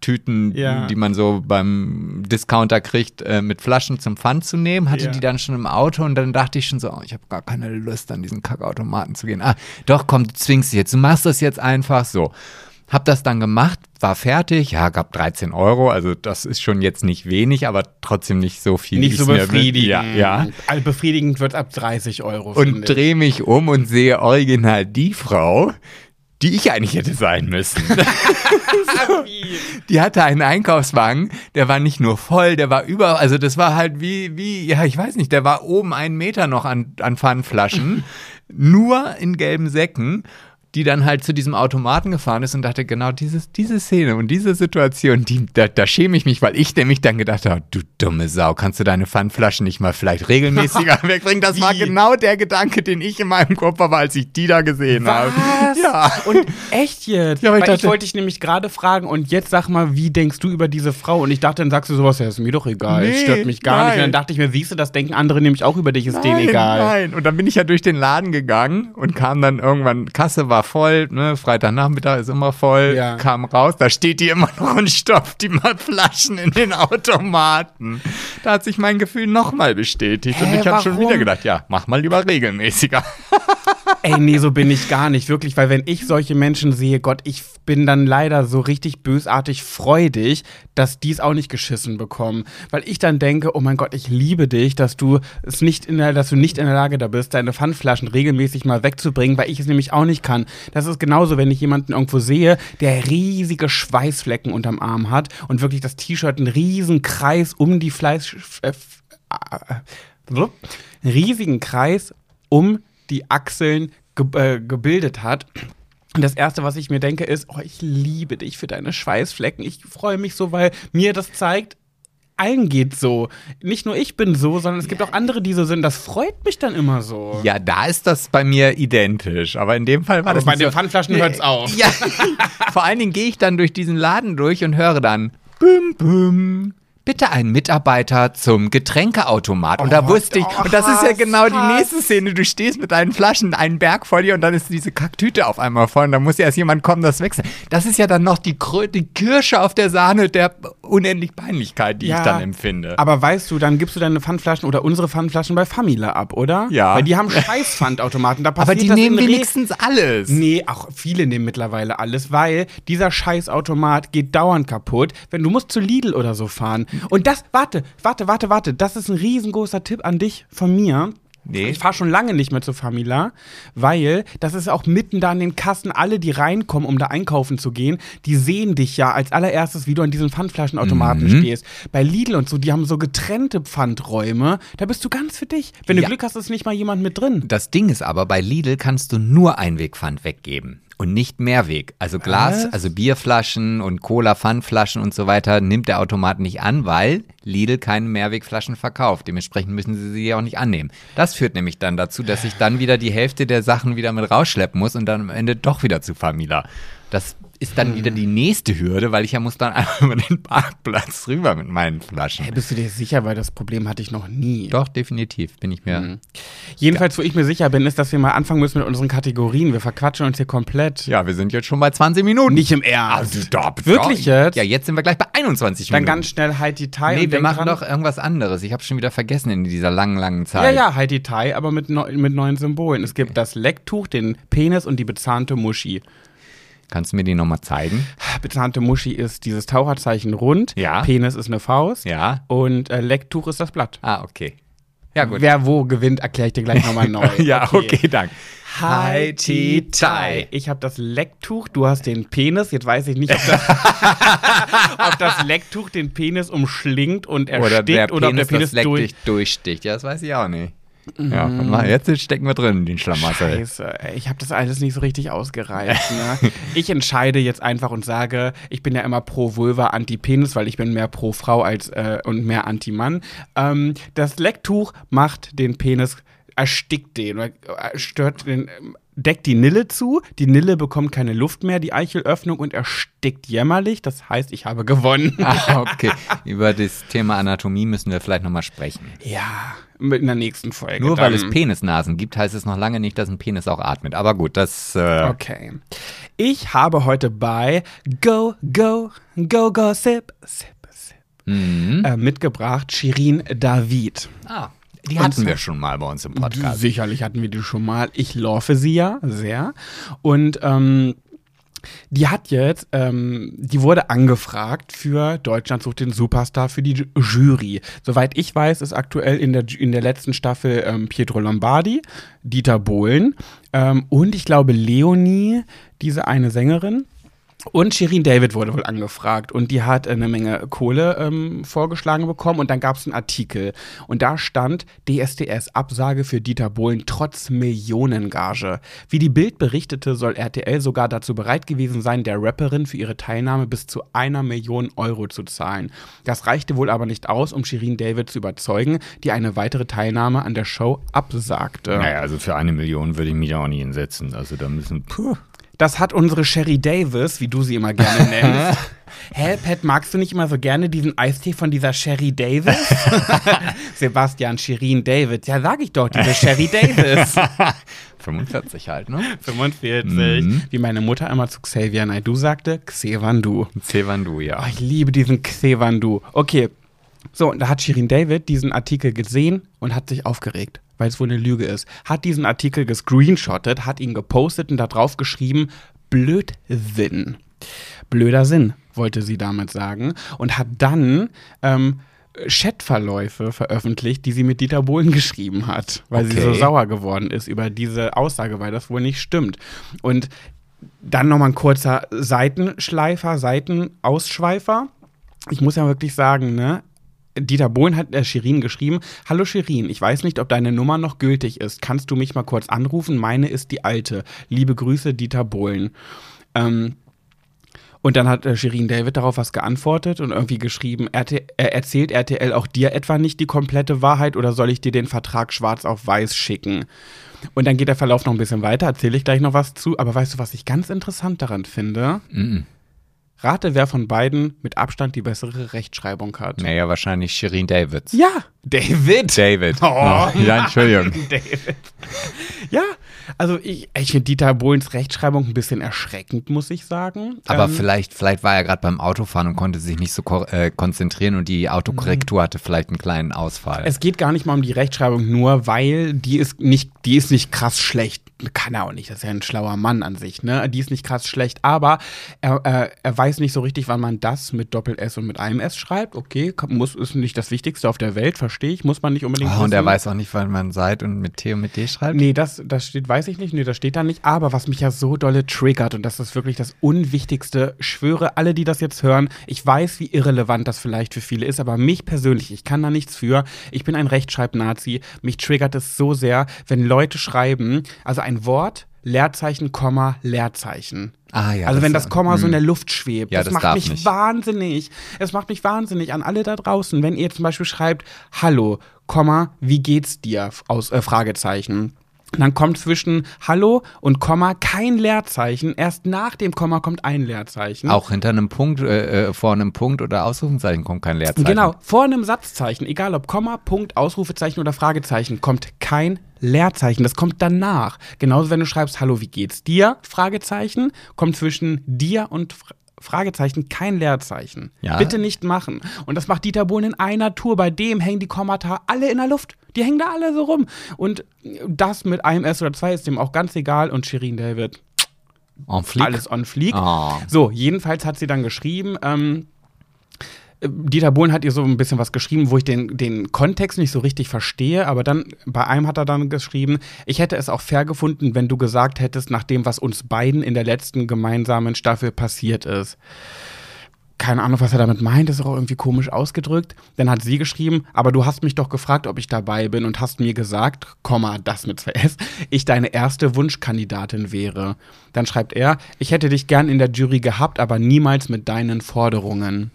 Plastiktüten, Ja. die man so beim Discounter kriegt, äh, mit Flaschen zum Pfand zu nehmen. Hatte Ja. die dann schon im Auto und dann dachte ich schon so, oh, ich habe gar keine Lust, an diesen Kackautomaten zu gehen. Ah, doch, komm, du zwingst dich jetzt. Du machst das jetzt einfach so. Hab das dann gemacht, war fertig, ja, gab 13 Euro, also das ist schon jetzt nicht wenig, aber trotzdem nicht so viel. Nicht so befriedigend. Ja, ja Also befriedigend wird ab 30 Euro. und drehe mich um und sehe original die Frau, die ich eigentlich hätte sein müssen. die hatte einen Einkaufswagen, der war nicht nur voll, der war über, also das war halt wie, wie, ja, ich weiß nicht, der war oben einen Meter noch an, an Pfandflaschen, nur in gelben Säcken. Die dann halt zu diesem Automaten gefahren ist und dachte, genau dieses, diese Szene und diese Situation, die, da, da schäme ich mich, weil ich nämlich dann gedacht habe, du dumme Sau, kannst du deine Pfandflaschen nicht mal vielleicht regelmäßiger wegbringen? Das war genau der Gedanke, den ich in meinem Kopf habe, als ich die da gesehen habe. Was? Ja. Und echt jetzt? Ja, ich Weil ich dachte- wollte dich nämlich gerade fragen und jetzt sag mal, wie denkst du über diese Frau? Und ich dachte, dann sagst du sowas, ja, ist mir doch egal, Nee, stört mich gar nicht. nein. Und dann dachte ich mir, siehst du, das denken andere nämlich auch über dich, ist denen egal. Nein, und dann bin ich ja durch den Laden gegangen und kam dann irgendwann, Kasse war voll, ne, Freitagnachmittag ist immer voll, Ja. kam raus, da steht die immer noch und stopft die mal Flaschen in den Automaten. Da hat sich mein Gefühl nochmal bestätigt und Hä, ich habe schon wieder gedacht, ja, mach mal lieber regelmäßiger. Ey, nee, so bin ich gar nicht, wirklich, weil wenn ich solche Menschen sehe, Gott, ich bin dann leider so richtig bösartig freudig, dass die es auch nicht geschissen bekommen. Weil ich dann denke, oh mein Gott, ich liebe dich, dass du es nicht in der, dass du nicht in der Lage da bist, deine Pfandflaschen regelmäßig mal wegzubringen, weil ich es nämlich auch nicht kann. Das ist genauso, wenn ich jemanden irgendwo sehe, der riesige Schweißflecken unterm Arm hat und wirklich das T-Shirt einen riesen Kreis um die Fleisch, äh, äh, so, einen riesigen Kreis um die Achseln ge äh, gebildet hat. Und das Erste, was ich mir denke, ist, oh, ich liebe dich für deine Schweißflecken. Ich freue mich so, weil mir das zeigt, allen geht so. Nicht nur ich bin so, sondern es gibt auch andere, die so sind. Das freut mich dann immer so. Ja, da ist das bei mir identisch, aber in dem Fall war Aber das bei den so. Pfandflaschen hört's auf. Ja, vor allen Dingen gehe ich dann durch diesen Laden durch und höre dann büm büm. Bitte einen Mitarbeiter zum Getränkeautomat. Und da Oh, wusste ich, oh, und das ist ja Hass, genau die Hass. nächste Szene. Du stehst mit deinen Flaschen, einen Berg vor dir und dann ist diese Kacktüte auf einmal voll und dann muss ja erst jemand kommen, das wechseln. Das ist ja dann noch die, die Kirsche auf der Sahne der unendlich Peinlichkeit, die ich dann empfinde. Aber weißt du, dann gibst du deine Pfandflaschen oder unsere Pfandflaschen bei Famila ab, oder? Ja. Weil die haben scheiß Pfandautomaten. Da Aber passiert die das nehmen wenigstens alles. Nee, auch viele nehmen mittlerweile alles, weil dieser Scheißautomat geht dauernd kaputt, wenn du musst zu Lidl oder so fahren. Und das, warte, warte, warte, warte, das ist ein riesengroßer Tipp an dich von mir. Nee. Ich fahre schon lange nicht mehr zu Famila, weil das ist auch mitten da an den Kassen. Alle, die reinkommen, um da einkaufen zu gehen, die sehen dich ja als allererstes, wie du an diesen Pfandflaschenautomaten Mhm. stehst. Bei Lidl und so, die haben so getrennte Pfandräume. Da bist du ganz für dich. Wenn du Ja. Glück hast, ist nicht mal jemand mit drin. Das Ding ist aber, bei Lidl kannst du nur Einwegpfand weggeben und nicht Mehrweg. Also Glas, Was? also Bierflaschen und Cola-Pfandflaschen und so weiter nimmt der Automat nicht an, weil Lidl keine Mehrwegflaschen verkauft. Dementsprechend müssen sie sie auch nicht annehmen. Das führt nämlich dann dazu, dass ich dann wieder die Hälfte der Sachen wieder mit rausschleppen muss und dann am Ende doch wieder zu Famila. Das ist dann wieder die nächste Hürde, weil ich ja muss dann einfach über den Parkplatz rüber mit meinen Flaschen. Hey, bist du dir sicher, weil das Problem hatte ich noch nie. Doch, definitiv, bin ich mir. Mhm. Jedenfalls, wo ich mir sicher bin, ist, dass wir mal anfangen müssen mit unseren Kategorien. Wir verquatschen uns hier komplett. Ja, wir sind jetzt schon bei 20 Minuten. Nicht im Ernst. Also, doch, Wirklich doch. jetzt? Ja, jetzt sind wir gleich bei 21 Dann Minuten. ganz schnell Heidi Tai. Nee, und wir machen doch irgendwas anderes. Ich habe schon wieder vergessen in dieser langen, langen Ja, Zeit. ja, Heidi Tai, aber mit, neu, mit neuen Symbolen. Es gibt das Lecktuch, den Penis und die bezahnte Muschi. Kannst du mir die nochmal zeigen? Bezahnte Muschi ist dieses Taucherzeichen rund. Ja. Penis ist eine Faust. Ja. Und äh, Lecktuch ist das Blatt. Ah, okay. Ja, gut. Wer wo gewinnt, erkläre ich dir gleich nochmal neu. ja, okay, danke. Hai Ti Tai. Ich habe das Lecktuch, du hast den Penis. Jetzt weiß ich nicht, ob das, ob das Lecktuch den Penis umschlingt und Oder erstickt der oder, ob der Penis, Penis das Leck durch. dich durchsticht. Ja, das weiß ich auch nicht. Ja, warte mal, jetzt stecken wir drin, den Schlamassel. Scheiße, ich habe das alles nicht so richtig ausgereizt. Ne? ich entscheide jetzt einfach und sage, ich bin ja immer pro Vulva, anti Penis, weil ich bin mehr pro Frau als äh, und mehr anti Mann. Ähm, das Lecktuch macht den Penis, erstickt den, äh, stört den. Deckt die Nille zu, die Nille bekommt keine Luft mehr, die Eichelöffnung und erstickt jämmerlich. Das heißt, ich habe gewonnen. Ah, okay. Über das Thema Anatomie müssen wir vielleicht nochmal sprechen. Ja, mit in der nächsten Folge. Nur weil es Penisnasen gibt, heißt es noch lange nicht, dass ein Penis auch atmet. Aber gut, das. Äh, Okay. Ich habe heute bei Go, Go, Go, Go, Sip, Sip, Sip mhm. äh, mitgebracht Shirin David. Ah, die hatten wir schon mal bei uns im Podcast. Sicherlich hatten wir die schon mal. Ich laufe sie ja sehr. Und ähm, die hat jetzt, ähm, die wurde angefragt für Deutschland sucht den Superstar für die Ju- Jury. Soweit ich weiß, ist aktuell in der, in der letzten Staffel ähm, Pietro Lombardi, Dieter Bohlen ähm, und ich glaube Leonie, diese eine Sängerin. Und Shirin David wurde wohl angefragt und die hat eine Menge Kohle ähm, vorgeschlagen bekommen und dann gab es einen Artikel und da stand DSDS Absage für Dieter Bohlen trotz Millionengage. Wie die Bild berichtete, soll RTL sogar dazu bereit gewesen sein, der Rapperin für ihre Teilnahme bis zu einer Million Euro zu zahlen. Das reichte wohl aber nicht aus, um Shirin David zu überzeugen, die eine weitere Teilnahme an der Show absagte. Naja, also für eine Million würde ich mich auch nicht hinsetzen. Also da müssen. Puh. Das hat unsere Sherry Davis, wie du sie immer gerne nennst. Hä, Pat, magst du nicht immer so gerne diesen Eistee von dieser Sherry Davis? Sebastian Shirin David. Ja, sag ich doch, diese Sherry Davis. 45 halt, ne? 45. Mhm. Wie meine Mutter immer zu Xavier Naidoo sagte, Xevandu. Zevandu, ja. Oh, ich liebe diesen Xevandu. Okay. So, und da hat Shirin David diesen Artikel gesehen und hat sich aufgeregt, weil es wohl eine Lüge ist. Hat diesen Artikel gescreenshottet, hat ihn gepostet und da drauf geschrieben, Blödsinn. Blöder Sinn, wollte sie damit sagen. Und hat dann ähm, Chatverläufe veröffentlicht, die sie mit Dieter Bohlen geschrieben hat, weil sie so Okay. sauer geworden ist über diese Aussage, weil das wohl nicht stimmt. Und dann nochmal ein kurzer Seitenschleifer, Seitenausschweifer. Ich muss ja wirklich sagen, ne? Dieter Bohlen hat äh, Shirin geschrieben: Hallo Shirin, ich weiß nicht, ob deine Nummer noch gültig ist. Kannst du mich mal kurz anrufen? Meine ist die alte. Liebe Grüße, Dieter Bohlen. Ähm, und dann hat äh, Shirin David darauf was geantwortet und irgendwie geschrieben, RT, äh, erzählt RTL auch dir etwa nicht die komplette Wahrheit oder soll ich dir den Vertrag schwarz auf weiß schicken? Und dann geht der Verlauf noch ein bisschen weiter, erzähle ich gleich noch was zu. Aber weißt du, was ich ganz interessant daran finde? Mhm. Rate, wer von beiden mit Abstand die bessere Rechtschreibung hat. Naja, wahrscheinlich Shirin Davids. Ja, David. David. Oh, ja, Entschuldigung. David. Ja, also ich, ich finde Dieter Bohlens Rechtschreibung ein bisschen erschreckend, muss ich sagen. Aber Ähm, vielleicht, vielleicht war er gerade beim Autofahren und konnte sich nicht so ko äh, konzentrieren und die Autokorrektur hatte vielleicht einen kleinen Ausfall. Es geht gar nicht mal um die Rechtschreibung, nur weil die ist nicht, die ist nicht krass schlecht. Kann er auch nicht, das ist ja ein schlauer Mann an sich, ne? Die ist nicht krass schlecht, aber er, äh, er weiß nicht so richtig, wann man das mit Doppel-S und mit einem S schreibt. Okay, muss, ist nicht das Wichtigste auf der Welt, verstehe ich, muss man nicht unbedingt oh, und er weiß auch nicht, wann man seit und mit T und mit D schreibt. Nee, das, das steht, weiß ich nicht. Nee, das steht da nicht. Aber was mich ja so dolle triggert, und das ist wirklich das Unwichtigste, schwöre, alle, die das jetzt hören, ich weiß, wie irrelevant das vielleicht für viele ist, aber mich persönlich, ich kann da nichts für. Ich bin ein Rechtschreib-Nazi. Mich triggert es so sehr, wenn Leute schreiben, also ein Wort, Leerzeichen, Komma, Leerzeichen. Ah, ja, also wenn das- das Komma so in der Luft schwebt, Ja, das, das macht mich nicht. wahnsinnig. Es macht mich wahnsinnig an alle da draußen, wenn ihr zum Beispiel schreibt, Hallo, Komma, wie geht's dir? Aus äh, Fragezeichen. Dann kommt zwischen Hallo und Komma kein Leerzeichen. Erst nach dem Komma kommt ein Leerzeichen. Auch hinter einem Punkt, äh, äh, vor einem Punkt oder Ausrufungszeichen kommt kein Leerzeichen. Genau, vor einem Satzzeichen, egal ob Komma, Punkt, Ausrufezeichen oder Fragezeichen, kommt kein Leerzeichen. Das kommt danach. Genauso, wenn du schreibst, hallo, wie geht's dir? Fragezeichen, kommt zwischen dir und Fragezeichen kein Leerzeichen. Ja. Bitte nicht machen. Und das macht Dieter Bohlen in einer Tour. Bei dem hängen die Kommata alle in der Luft. Die hängen da alle so rum. Und das mit einem S oder zwei ist dem auch ganz egal. Und Shirin David, En fleek. alles on fleek. Oh. So, jedenfalls hat sie dann geschrieben, ähm, äh, Dieter Bohlen hat ihr so ein bisschen was geschrieben, wo ich den, den Kontext nicht so richtig verstehe, aber dann, bei einem hat er dann geschrieben, ich hätte es auch fair gefunden, wenn du gesagt hättest, nach dem, was uns beiden in der letzten gemeinsamen Staffel passiert ist. Keine Ahnung, was er damit meint, ist auch irgendwie komisch ausgedrückt. Dann hat sie geschrieben, aber du hast mich doch gefragt, ob ich dabei bin und hast mir gesagt, Komma, das mit zwei S, ich deine erste Wunschkandidatin wäre. Dann schreibt er, ich hätte dich gern in der Jury gehabt, aber niemals mit deinen Forderungen.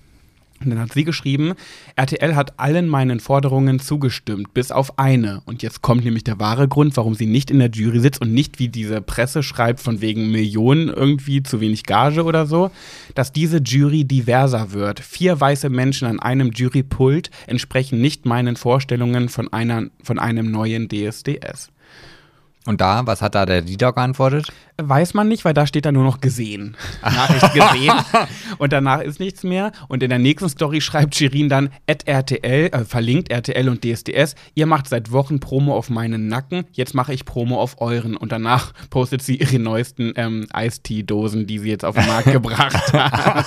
Und dann hat sie geschrieben, RTL hat allen meinen Forderungen zugestimmt, bis auf eine. Und jetzt kommt nämlich der wahre Grund, warum sie nicht in der Jury sitzt und nicht wie diese Presse schreibt, von wegen Millionen irgendwie zu wenig Gage oder so, dass diese Jury diverser wird. Vier weiße Menschen an einem Jurypult entsprechen nicht meinen Vorstellungen von, einer, von einem neuen DSDS. Und da, was hat da der Dieter geantwortet? Weiß man nicht, weil da steht da nur noch gesehen. Nachricht gesehen. und danach ist nichts mehr. Und in der nächsten Story schreibt Shirin dann, at RTL, äh, verlinkt RTL und DSDS, ihr macht seit Wochen Promo auf meinen Nacken, jetzt mache ich Promo auf euren. Und danach postet sie ihre neuesten ähm, Eistee-Dosen, die sie jetzt auf den Markt gebracht hat.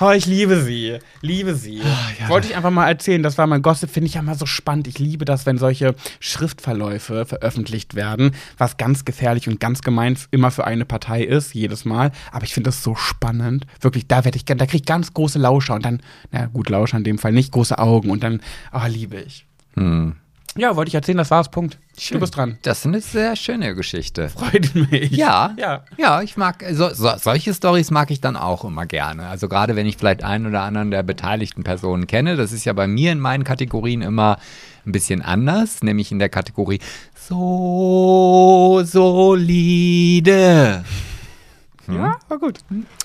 Oh, ich liebe sie. Liebe sie. Wollte ich einfach mal erzählen, das war mein Gossip, finde ich ja immer so spannend. Ich liebe das, wenn solche Schriftverläufe veröffentlicht werden, was ganz gefährlich und ganz gemein immer für eine Partei ist, jedes Mal. Aber ich finde das so spannend. Wirklich, da werde ich, da kriege ich ganz große Lauscher und dann, na gut, Lauscher in dem Fall nicht, große Augen und dann, ah, liebe ich. Hm. Ja, wollte ich erzählen, das war's, Punkt. Du bist dran. Das ist eine sehr schöne Geschichte. Freut mich. Ja, Ja. ja, ich mag, so, so, solche Stories mag ich dann auch immer gerne. Also gerade wenn ich vielleicht einen oder anderen der beteiligten Personen kenne, das ist ja bei mir in meinen Kategorien immer ein bisschen anders, nämlich in der Kategorie so solide. Ja, war gut.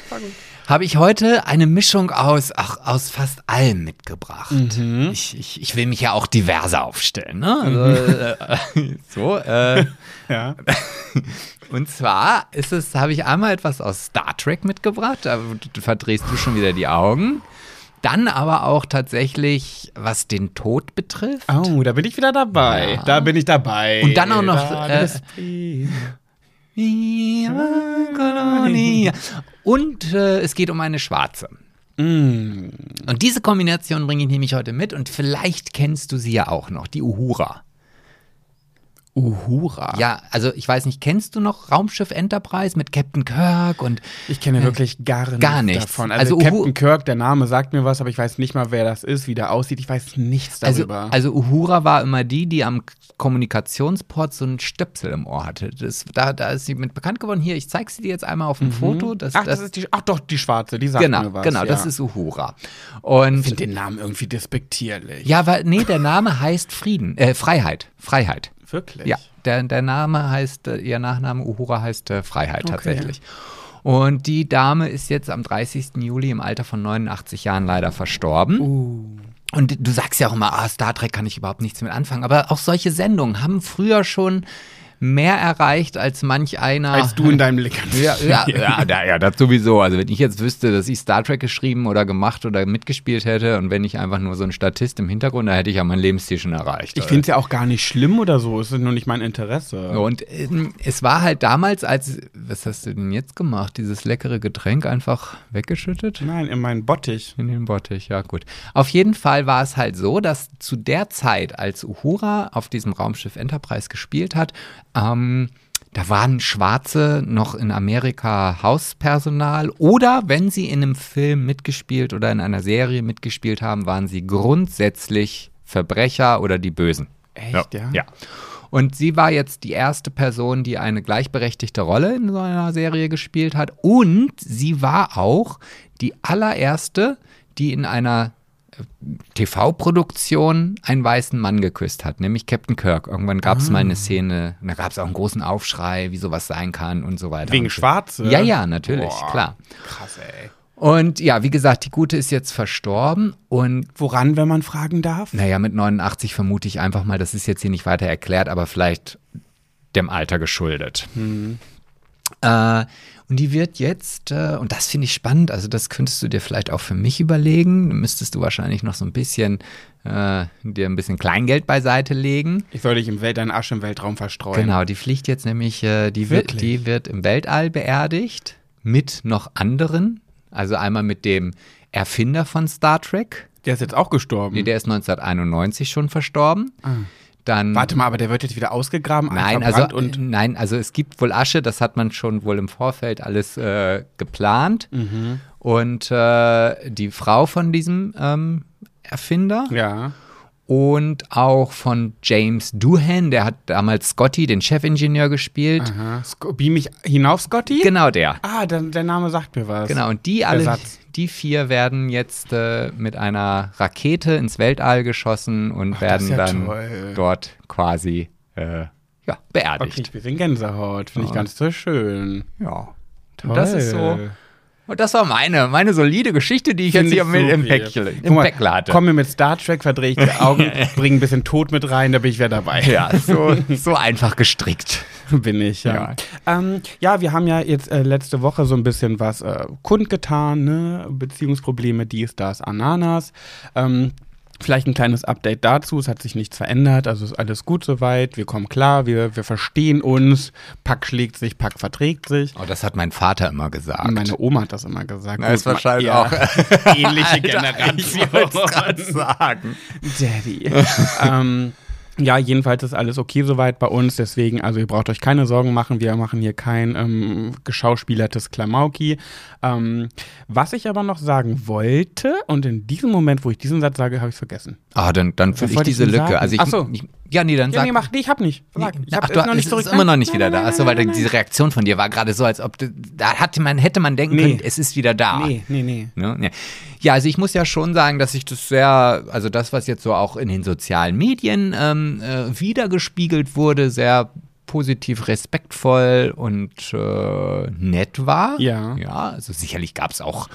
War gut. Habe ich heute eine Mischung aus, ach, aus fast allem mitgebracht. Ich, ich, ich will mich ja auch diverser aufstellen. Ne? Also, äh, so, äh, Ja. Und zwar ist es, habe ich einmal etwas aus Star Trek mitgebracht, da verdrehst du schon wieder die Augen. Dann aber auch tatsächlich, was den Tod betrifft. Oh, da bin ich wieder dabei. Ja. Da bin ich dabei. Und dann auch noch, Da äh, Colonia. Und äh, es geht um eine Schwarze. Mm. Und diese Kombination bringe ich nämlich heute mit und vielleicht kennst du sie ja auch noch, die Uhura. Uhura. Ja, also ich weiß nicht, kennst du noch Raumschiff Enterprise mit Captain Kirk und Ich kenne wirklich gar, Äh, Gar nichts nichts. davon. Also, Also Captain Kirk, der Name sagt mir was, aber ich weiß nicht mal, wer das ist, wie der aussieht. Ich weiß nichts Also, darüber. also Uhura war immer die, die am Kommunikationsport so einen Stöpsel im Ohr hatte. Das, da, da ist sie mit bekannt geworden. Hier, ich zeige sie dir jetzt einmal auf dem Foto. Das, ach, das, ist die, ach doch, die schwarze, die sagt genau, mir was. genau, ja. das ist Uhura. Und Ich finde den Namen irgendwie despektierlich. ja, weil, nee, der Name heißt Frieden, äh, Freiheit, Freiheit. Wirklich? Ja, der, der Name heißt, äh, ihr Nachname Uhura heißt äh, Freiheit tatsächlich. Und die Dame ist jetzt am 30. Juli im Alter von 89 Jahren leider verstorben. Uh. Und du sagst ja auch immer, ah, Star Trek kann ich überhaupt nichts mit anfangen. Aber auch solche Sendungen haben früher schon mehr erreicht als manch einer. Als du in deinem Lecker. Ja, ja, ja, ja, ja, das sowieso. Also wenn ich jetzt wüsste, dass ich Star Trek geschrieben oder gemacht oder mitgespielt hätte und wenn ich einfach nur so ein Statist im Hintergrund, da hätte ich ja mein Lebensziel schon erreicht. Ich finde es ja auch gar nicht schlimm oder so. Es ist nur nicht mein Interesse. Und ähm, es war halt damals, als, was hast du denn jetzt gemacht? Dieses leckere Getränk einfach weggeschüttet? Nein, in meinen Bottich. In den Bottich, ja gut. Auf jeden Fall war es halt so, dass zu der Zeit, als Uhura auf diesem Raumschiff Enterprise gespielt hat, ähm, da waren Schwarze noch in Amerika Hauspersonal oder wenn sie in einem Film mitgespielt oder in einer Serie mitgespielt haben, waren sie grundsätzlich Verbrecher oder die Bösen. Echt, ja? Ja. Und sie war jetzt die erste Person, die eine gleichberechtigte Rolle in so einer Serie gespielt hat. Und sie war auch die allererste, die in einer TV-Produktion einen weißen Mann geküsst hat, nämlich Captain Kirk. Irgendwann gab es mal eine Szene, da gab es auch einen großen Aufschrei, wie sowas sein kann und so weiter. Wegen so. Schwarze? Ja, ja, natürlich, Boah. klar. Krass, ey. Und ja, wie gesagt, die Gute ist jetzt verstorben und Woran, wenn man fragen darf? naja, mit 89 vermute ich einfach mal, das ist jetzt hier nicht weiter erklärt, aber vielleicht dem Alter geschuldet. Äh, und die wird jetzt, äh, und das finde ich spannend, also das könntest du dir vielleicht auch für mich überlegen, müsstest du wahrscheinlich noch so ein bisschen, äh, dir ein bisschen Kleingeld beiseite legen. Ich soll dich im Welt, deinen Asch im Weltraum verstreuen. Genau, die fliegt jetzt nämlich, äh, die, wird, die wird im Weltall beerdigt mit noch anderen. Also einmal mit dem Erfinder von Star Trek. Der ist jetzt auch gestorben. Nee, der ist 1991 schon verstorben. Dann, Warte mal, aber der wird jetzt wieder ausgegraben, nein, also, und nein, also es gibt wohl Asche, das hat man schon wohl im Vorfeld alles äh, geplant. Mhm. Und äh, die Frau von diesem ähm, Erfinder ja. und auch von James Doohan, der hat damals Scotty, den Chefingenieur, gespielt. Aha. Beam mich hinauf, Scotty? Genau der. Ah, der, der Name sagt mir was. Genau, und die alle. Die vier werden jetzt äh, mit einer Rakete ins Weltall geschossen und Ach, werden ja dann toll. dort quasi äh, ja, beerdigt. Okay, ein bisschen Gänsehaut. Finde ich ganz so schön. Ja. Toll. Und das ist so. Und das war meine, meine solide Geschichte, die ich Find jetzt hier mit im. Päckchen, Guck im mal, Päckle hatte. Komm mir mit Star Trek, verdrehe ich die Augen, bring ein bisschen Tod mit rein, da bin ich wieder dabei. Ja, so, so einfach gestrickt. bin ich, ja. Ja, ähm, ja wir haben ja jetzt äh, letzte Woche so ein bisschen was äh, kundgetan, ne? Beziehungsprobleme, dies, das, Ananas. Ähm, Vielleicht ein kleines Update dazu. Es hat sich nichts verändert, also ist alles gut soweit. Wir kommen klar, wir, wir verstehen uns. Pack schlägt sich, Pack verträgt sich. Oh, das hat mein Vater immer gesagt. Meine Oma hat das immer gesagt. Na, ist wahrscheinlich auch. ähnliche Alter, Generation. ich sagen. Daddy. ähm, ja, jedenfalls ist alles okay soweit bei uns. Deswegen, also ihr braucht euch keine Sorgen machen. Wir machen hier kein ähm, geschauspielertes Klamauki. Ähm, was ich aber noch sagen wollte, und in diesem Moment, wo ich diesen Satz sage, habe ich es vergessen. Ah, dann, dann fülle ich ich diese denn Lücke. sagen? Also ich, Ach so. ich, ja, nee, dann Ja, sag. nee, mach, nee, ich hab nicht. Sag. Ich hab, Ach, du, ist noch nicht zurück. ist immer noch nicht wieder da. Achso, weil diese Reaktion von dir war gerade so, als ob da hatte man, hätte man denken Nee. können, es ist wieder da. Nee, nee, nee. Ne? Ja. Ja, also ich muss ja schon sagen, dass ich das sehr, also das, was jetzt so auch in den sozialen Medien ähm, äh, wiedergespiegelt wurde, sehr positiv respektvoll und äh, nett war. Ja. Ja, also sicherlich gab es auch.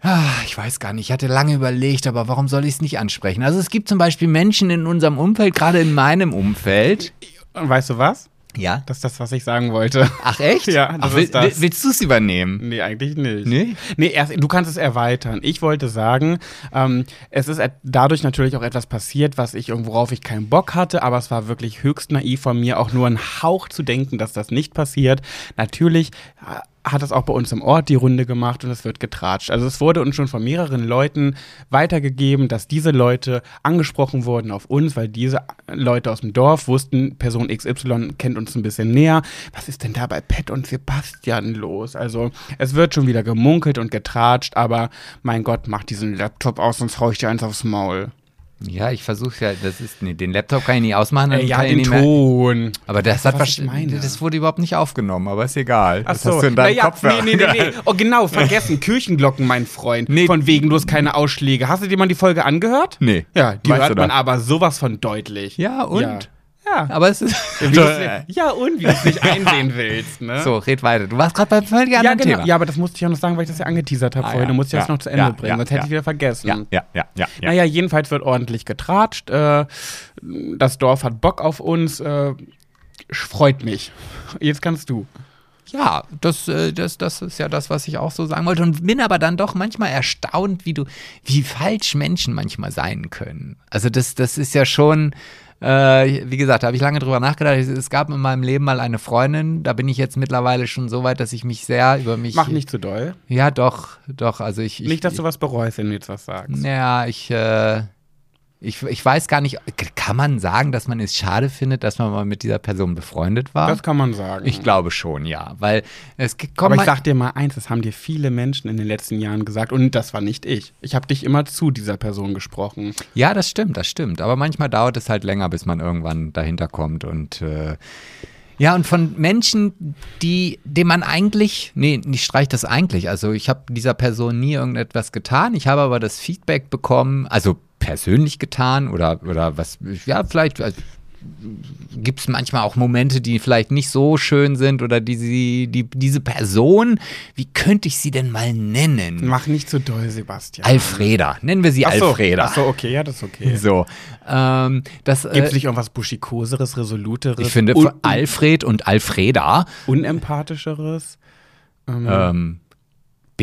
Ah, Ich weiß gar nicht, ich hatte lange überlegt, aber warum soll ich es nicht ansprechen? Also es gibt zum Beispiel Menschen in unserem Umfeld, gerade in meinem Umfeld. Weißt du was? Ja. Das ist das, was ich sagen wollte. Ach echt? Ja, das Ach, will, ist das. will- Willst du es übernehmen? Nee, eigentlich nicht. Nee? Nee, erst, du kannst es erweitern. Ich wollte sagen, ähm, es ist dadurch natürlich auch etwas passiert, was ich worauf ich keinen Bock hatte, aber es war wirklich höchst naiv von mir, auch nur einen Hauch zu denken, dass das nicht passiert. Natürlich äh, hat es auch bei uns im Ort die Runde gemacht und es wird getratscht. Also es wurde uns schon von mehreren Leuten weitergegeben, dass diese Leute angesprochen wurden auf uns, weil diese Leute aus dem Dorf wussten, Person XY kennt uns ein bisschen näher. Was ist denn da bei Pet und Sebastian los? Also es wird schon wieder gemunkelt und getratscht, aber mein Gott, mach diesen Laptop aus, sonst hau ich dir eins aufs Maul. Ja, ich versuche ja, das ist, nee, den Laptop kann ich nicht ausmachen. Äh, ja, kann ich den nicht mehr, Ton. aber das hat was ich wahrscheinlich, meine. das wurde überhaupt nicht aufgenommen, aber ist egal. Ach das so, hast du in deinem naja, Kopf. nee, nee, nee, nee. Oh, genau, vergessen. Kirchenglocken, mein Freund. Nee. Von wegen, du hast keine Ausschläge. Hast du dir mal die Folge angehört? Nee. Ja, die Weißt hört man aber sowas von deutlich. Ja, und? Ja, Ja. Aber es ist. Du's- ja, und wie du es nicht einsehen willst, ne? so, red weiter. Du warst gerade beim völlig Ja, anderen genau. Thema. Ja, aber das musste ich auch noch sagen, weil ich das ja angeteasert habe Ah, vorhin. ja. Du musst ja das Ja. noch zu Ende Ja, bringen, ja, sonst hätte ja. ich wieder vergessen. ja, ja, ja, ja. ja. Naja, jedenfalls wird ordentlich getratscht. Äh, das Dorf hat Bock auf uns. Äh, freut mich. Jetzt kannst du. Ja, das, äh, das, das ist ja das, was ich auch so sagen wollte. Und bin aber dann doch manchmal erstaunt, wie du, wie falsch Menschen manchmal sein können. Also das, das ist ja schon, äh, wie gesagt, da habe ich lange drüber nachgedacht. Es gab in meinem Leben mal eine Freundin, da bin ich jetzt mittlerweile schon so weit, dass ich mich sehr über mich. Mach nicht zu doll. Ja, doch, doch. Also ich. ich Nicht, dass du was bereust, wenn du jetzt was sagst. Ja, ich, äh, ich, ich weiß gar nicht, kann man sagen, dass man es schade findet, dass man mal mit dieser Person befreundet war? Das kann man sagen. ich glaube schon, ja. Weil es kommt Aber ich sag dir mal eins, das haben dir viele Menschen in den letzten Jahren gesagt und das war nicht ich. Ich habe dich immer zu dieser Person gesprochen. Ja, das stimmt, das stimmt. Aber manchmal dauert es halt länger, bis man irgendwann dahinter kommt. Und äh, ja, und von Menschen, die, dem man eigentlich, nee, ich streich das eigentlich. Also ich habe dieser Person nie irgendetwas getan. Ich habe aber das Feedback bekommen, also persönlich getan oder, oder was, ja, vielleicht. Also, gibt es manchmal auch Momente, die vielleicht nicht so schön sind oder die sie, die, diese Person, wie könnte ich sie denn mal nennen? Mach nicht zu doll, Sebastian. Alfreda, nennen wir sie Ach so, Alfreda. Ach so, okay, ja, das ist okay. So, ähm, das Gibt es äh, nicht irgendwas Buschikoseres, Resoluteres, ich finde Alfred und Alfreda unempathischeres? ähm,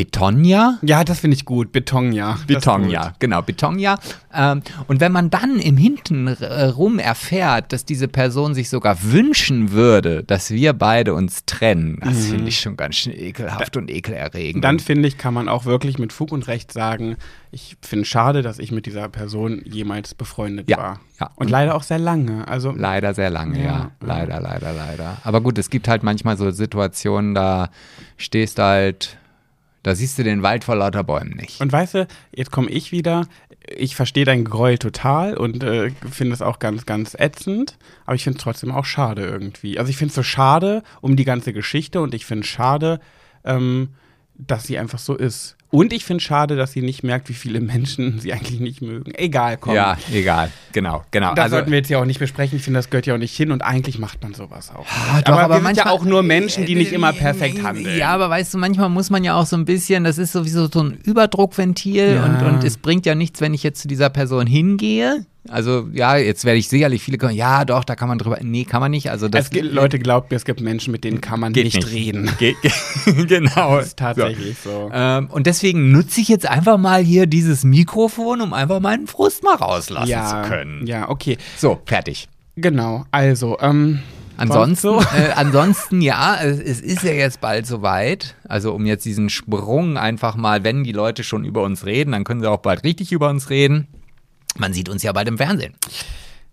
Betonja. Ja, das finde ich gut. Beton, ja. Das ist Betonja, gut. genau, Betonja. Ähm, und wenn man dann im Hintenrum erfährt, dass diese Person sich sogar wünschen würde, dass wir beide uns trennen, das finde ich schon ganz schön ekelhaft und ekelerregend. Dann finde ich, kann man auch wirklich mit Fug und Recht sagen, ich finde schade, dass ich mit dieser Person jemals befreundet Ja, war. ja. Und leider auch sehr lange. Also Leider sehr lange, ja. Ja, Leider, leider, leider. Aber gut, es gibt halt manchmal so Situationen, da stehst du halt, da siehst du den Wald vor lauter Bäumen nicht. Und weißt du, jetzt komme ich wieder. Ich verstehe dein Gräuel total und äh, finde es auch ganz, ganz ätzend. Aber ich finde es trotzdem auch schade irgendwie. Also ich finde es so schade um die ganze Geschichte und ich finde es schade, ähm, dass sie einfach so ist. Und ich finde schade, dass sie nicht merkt, wie viele Menschen sie eigentlich nicht mögen. Egal, komm. Ja, egal. Genau, genau. Das also, sollten wir jetzt ja auch nicht besprechen. Ich finde, das gehört ja auch nicht hin und eigentlich macht man sowas auch. Ah, doch, aber wir sind ja manchmal- auch nur Menschen, die nicht immer perfekt handeln. Ja, aber weißt du, manchmal muss man ja auch so ein bisschen, das ist sowieso so ein Überdruckventil Ja. und, und es bringt ja nichts, wenn ich jetzt zu dieser Person hingehe. Also ja, jetzt werde ich sicherlich viele kommen, ja doch, da kann man drüber, nee, kann man nicht. Also das es gibt, Leute, glaubt mir, es gibt Menschen, mit denen kann man nicht, nicht. reden. Ge- ge- genau. Das ist tatsächlich so. Ähm, und deswegen nutze ich jetzt einfach mal hier dieses Mikrofon, um einfach meinen Frust mal rauslassen Ja, zu können. ja, okay. So, fertig. Genau, also, ähm, Ansonsten, sonst so? äh, ansonsten ja, es, es ist ja jetzt bald soweit. Also um jetzt diesen Sprung einfach mal, wenn die Leute schon über uns reden, dann können sie auch bald richtig über uns reden. Man sieht uns ja bald im Fernsehen.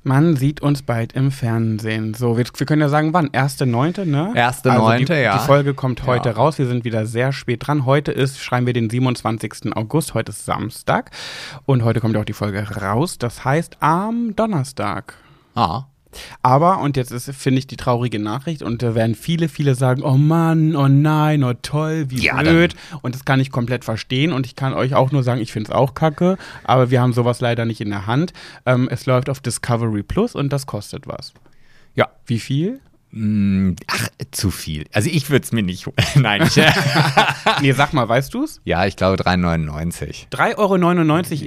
Man sieht uns bald im Fernsehen. So, wir, wir können ja sagen, wann? Erste Neunte, ne? 1.9., also die, ja. Die Folge kommt heute Ja. raus. Wir sind wieder sehr spät dran. Heute ist, schreiben wir den 27. August. Heute ist Samstag. Und heute kommt auch die Folge raus. Das heißt am Donnerstag. Ah. Aber, und jetzt ist, finde ich, die traurige Nachricht, und da werden viele, viele sagen, oh Mann, oh nein, oh toll, wie Ja, blöd. Und das kann ich komplett verstehen. Und ich kann euch auch nur sagen, ich finde es auch kacke, aber wir haben sowas leider nicht in der Hand. Ähm, es läuft auf Discovery Plus und das kostet was. Ja. Wie viel? Mm, Ach, zu viel. Also ich würde es mir nicht holen. Nein, ich, nee, sag mal, weißt du's? ja, ich glaube 3,99 3,99 Euro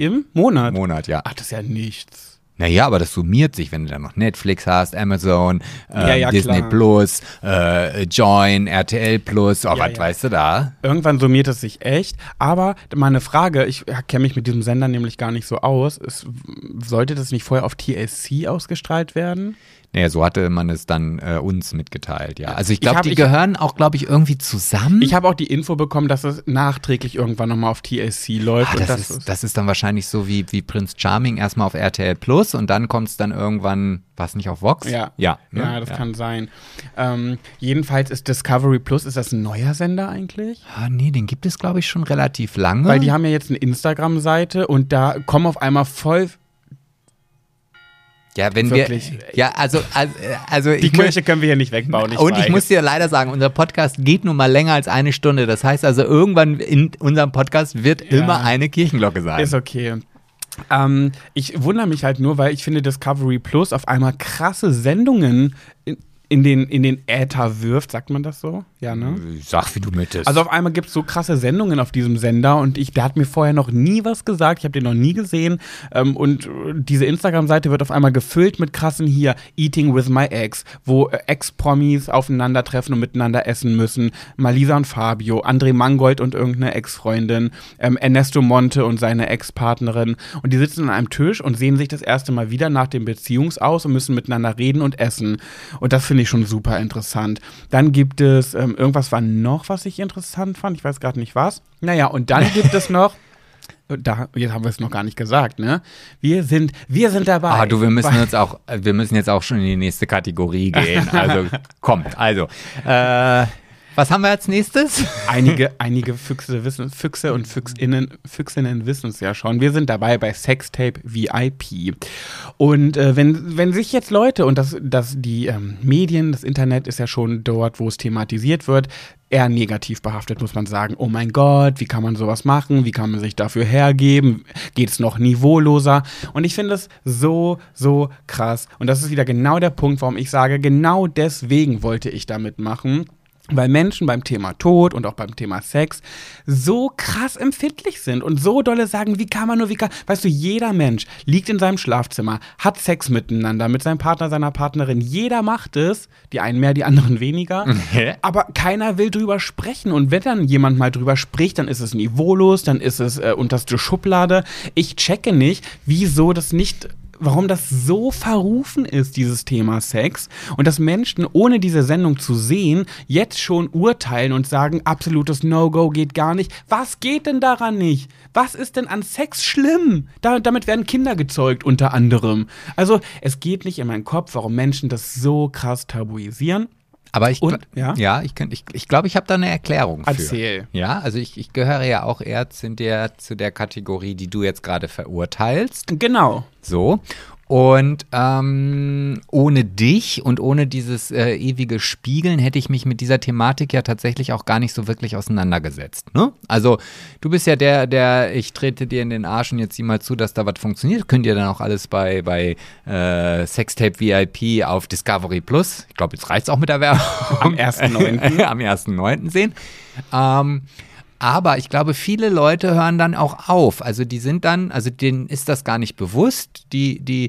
im Monat. im Monat, ja. Ach, das ist ja nichts. Naja, aber das summiert sich, wenn du dann noch Netflix hast, Amazon, ähm, Ja, ja, Disney klar. Plus, äh, Join, RTL Plus, oh, Ja, was weißt du da? Irgendwann summiert es sich echt. Aber mal eine Frage, ich kenne mich mit diesem Sender nämlich gar nicht so aus. Es, sollte das nicht vorher auf TLC ausgestrahlt werden? Naja, so hatte man es dann äh, uns mitgeteilt, ja. Also ich glaube, die ich- gehören auch, glaube ich, irgendwie zusammen. Ich habe auch die Info bekommen, dass es nachträglich irgendwann nochmal auf TLC läuft. Ah, und das, ist, das ist dann wahrscheinlich so wie, wie Prince Charming erstmal auf RTL Plus und dann kommt es dann irgendwann, was nicht auf Vox? ja, Ja, ja, ne? das kann sein. Ähm, jedenfalls ist Discovery Plus, ist das ein neuer Sender eigentlich? Ah, nee, den gibt es, glaube ich, schon relativ lange. Weil die haben ja jetzt eine Instagram-Seite und da kommen auf einmal voll. Ja, wenn wirklich- wir. Ja, also, also, also Die ich muss- Kirche können wir hier nicht wegbauen. Und ich muss dir leider sagen, unser Podcast geht nun mal länger als eine Stunde. Das heißt also, irgendwann in unserem Podcast wird Ja. immer eine Kirchenglocke sein. Ist okay. Ähm, ich wundere mich halt nur, weil ich finde, Discovery Plus auf einmal krasse Sendungen in, den, in den Äther wirft, sagt man das so? Ja, ne? Sag, wie du möchtest. Also auf einmal gibt es so krasse Sendungen auf diesem Sender und ich, der hat mir vorher noch nie was gesagt, ich habe den noch nie gesehen ähm, und äh, diese Instagram-Seite wird auf einmal gefüllt mit krassen hier Eating with my ex, wo äh, Ex-Promis aufeinandertreffen und miteinander essen müssen, Malisa und Fabio, André Mangold und irgendeine Ex-Freundin, ähm, Ernesto Monte und seine Ex-Partnerin und die sitzen an einem Tisch und sehen sich das erste Mal wieder nach dem Beziehungsaus und müssen miteinander reden und essen und das finde ich schon super interessant. Dann gibt es ähm, irgendwas war noch, was ich interessant fand. Ich weiß gerade nicht was. Naja, und dann gibt es noch. Da, jetzt haben wir es noch gar nicht gesagt, ne? Wir sind, wir sind dabei. Ah, du, wir müssen jetzt auch, wir müssen jetzt auch schon in die nächste Kategorie gehen. Also, komm, also, äh, was haben wir als nächstes? Einige, einige Füchse, wissen, Füchse und Füchsinnen, Füchsinnen wissen es ja schon. Wir sind dabei bei Sextape VIP. Und äh, wenn, wenn sich jetzt Leute und das, das die ähm, Medien, das Internet ist ja schon dort, wo es thematisiert wird, eher negativ behaftet, muss man sagen. Oh mein Gott, wie kann man sowas machen? Wie kann man sich dafür hergeben? Geht es noch niveauloser? Und ich finde es so, so krass. Und das ist wieder genau der Punkt, warum ich sage, genau deswegen wollte ich damit machen weil Menschen beim Thema Tod und auch beim Thema Sex so krass empfindlich sind und so dolle sagen, wie kann man nur, wie kann, weißt du, jeder Mensch liegt in seinem Schlafzimmer, hat Sex miteinander, mit seinem Partner, seiner Partnerin, jeder macht es, die einen mehr, die anderen weniger, aber keiner will drüber sprechen. Und wenn dann jemand mal drüber spricht, dann ist es niveaulos, dann ist es äh, unterste Schublade. Ich checke nicht, wieso das nicht warum das so verrufen ist, dieses Thema Sex. Und dass Menschen, ohne diese Sendung zu sehen, jetzt schon urteilen und sagen, absolutes No-Go geht gar nicht. Was geht denn daran nicht? Was ist denn an Sex schlimm? Da, damit werden Kinder gezeugt, unter anderem. Also, es geht nicht in meinen Kopf, warum Menschen das so krass tabuisieren. Aber ich, Und, ja? ja, ich, ich, ich glaube, ich habe da eine Erklärung für. Erzähl. Ja, also ich, ich gehöre ja auch eher zu der, zu der Kategorie, die du jetzt gerade verurteilst. Genau. So. Und ähm, ohne dich und ohne dieses äh, ewige Spiegeln hätte ich mich mit dieser Thematik ja tatsächlich auch gar nicht so wirklich auseinandergesetzt. Ne? Also du bist ja der, der, ich trete dir in den Arsch und jetzt sieh mal zu, dass da was funktioniert. Könnt ihr dann auch alles bei, bei äh, Sextape VIP auf Discovery Plus, ich glaube, jetzt reicht es auch mit der Werbung. Am 1.9. Am 1.9. sehen. Ähm, aber ich glaube, viele Leute hören dann auch auf. Also die sind dann, also denen ist das gar nicht bewusst. Die, die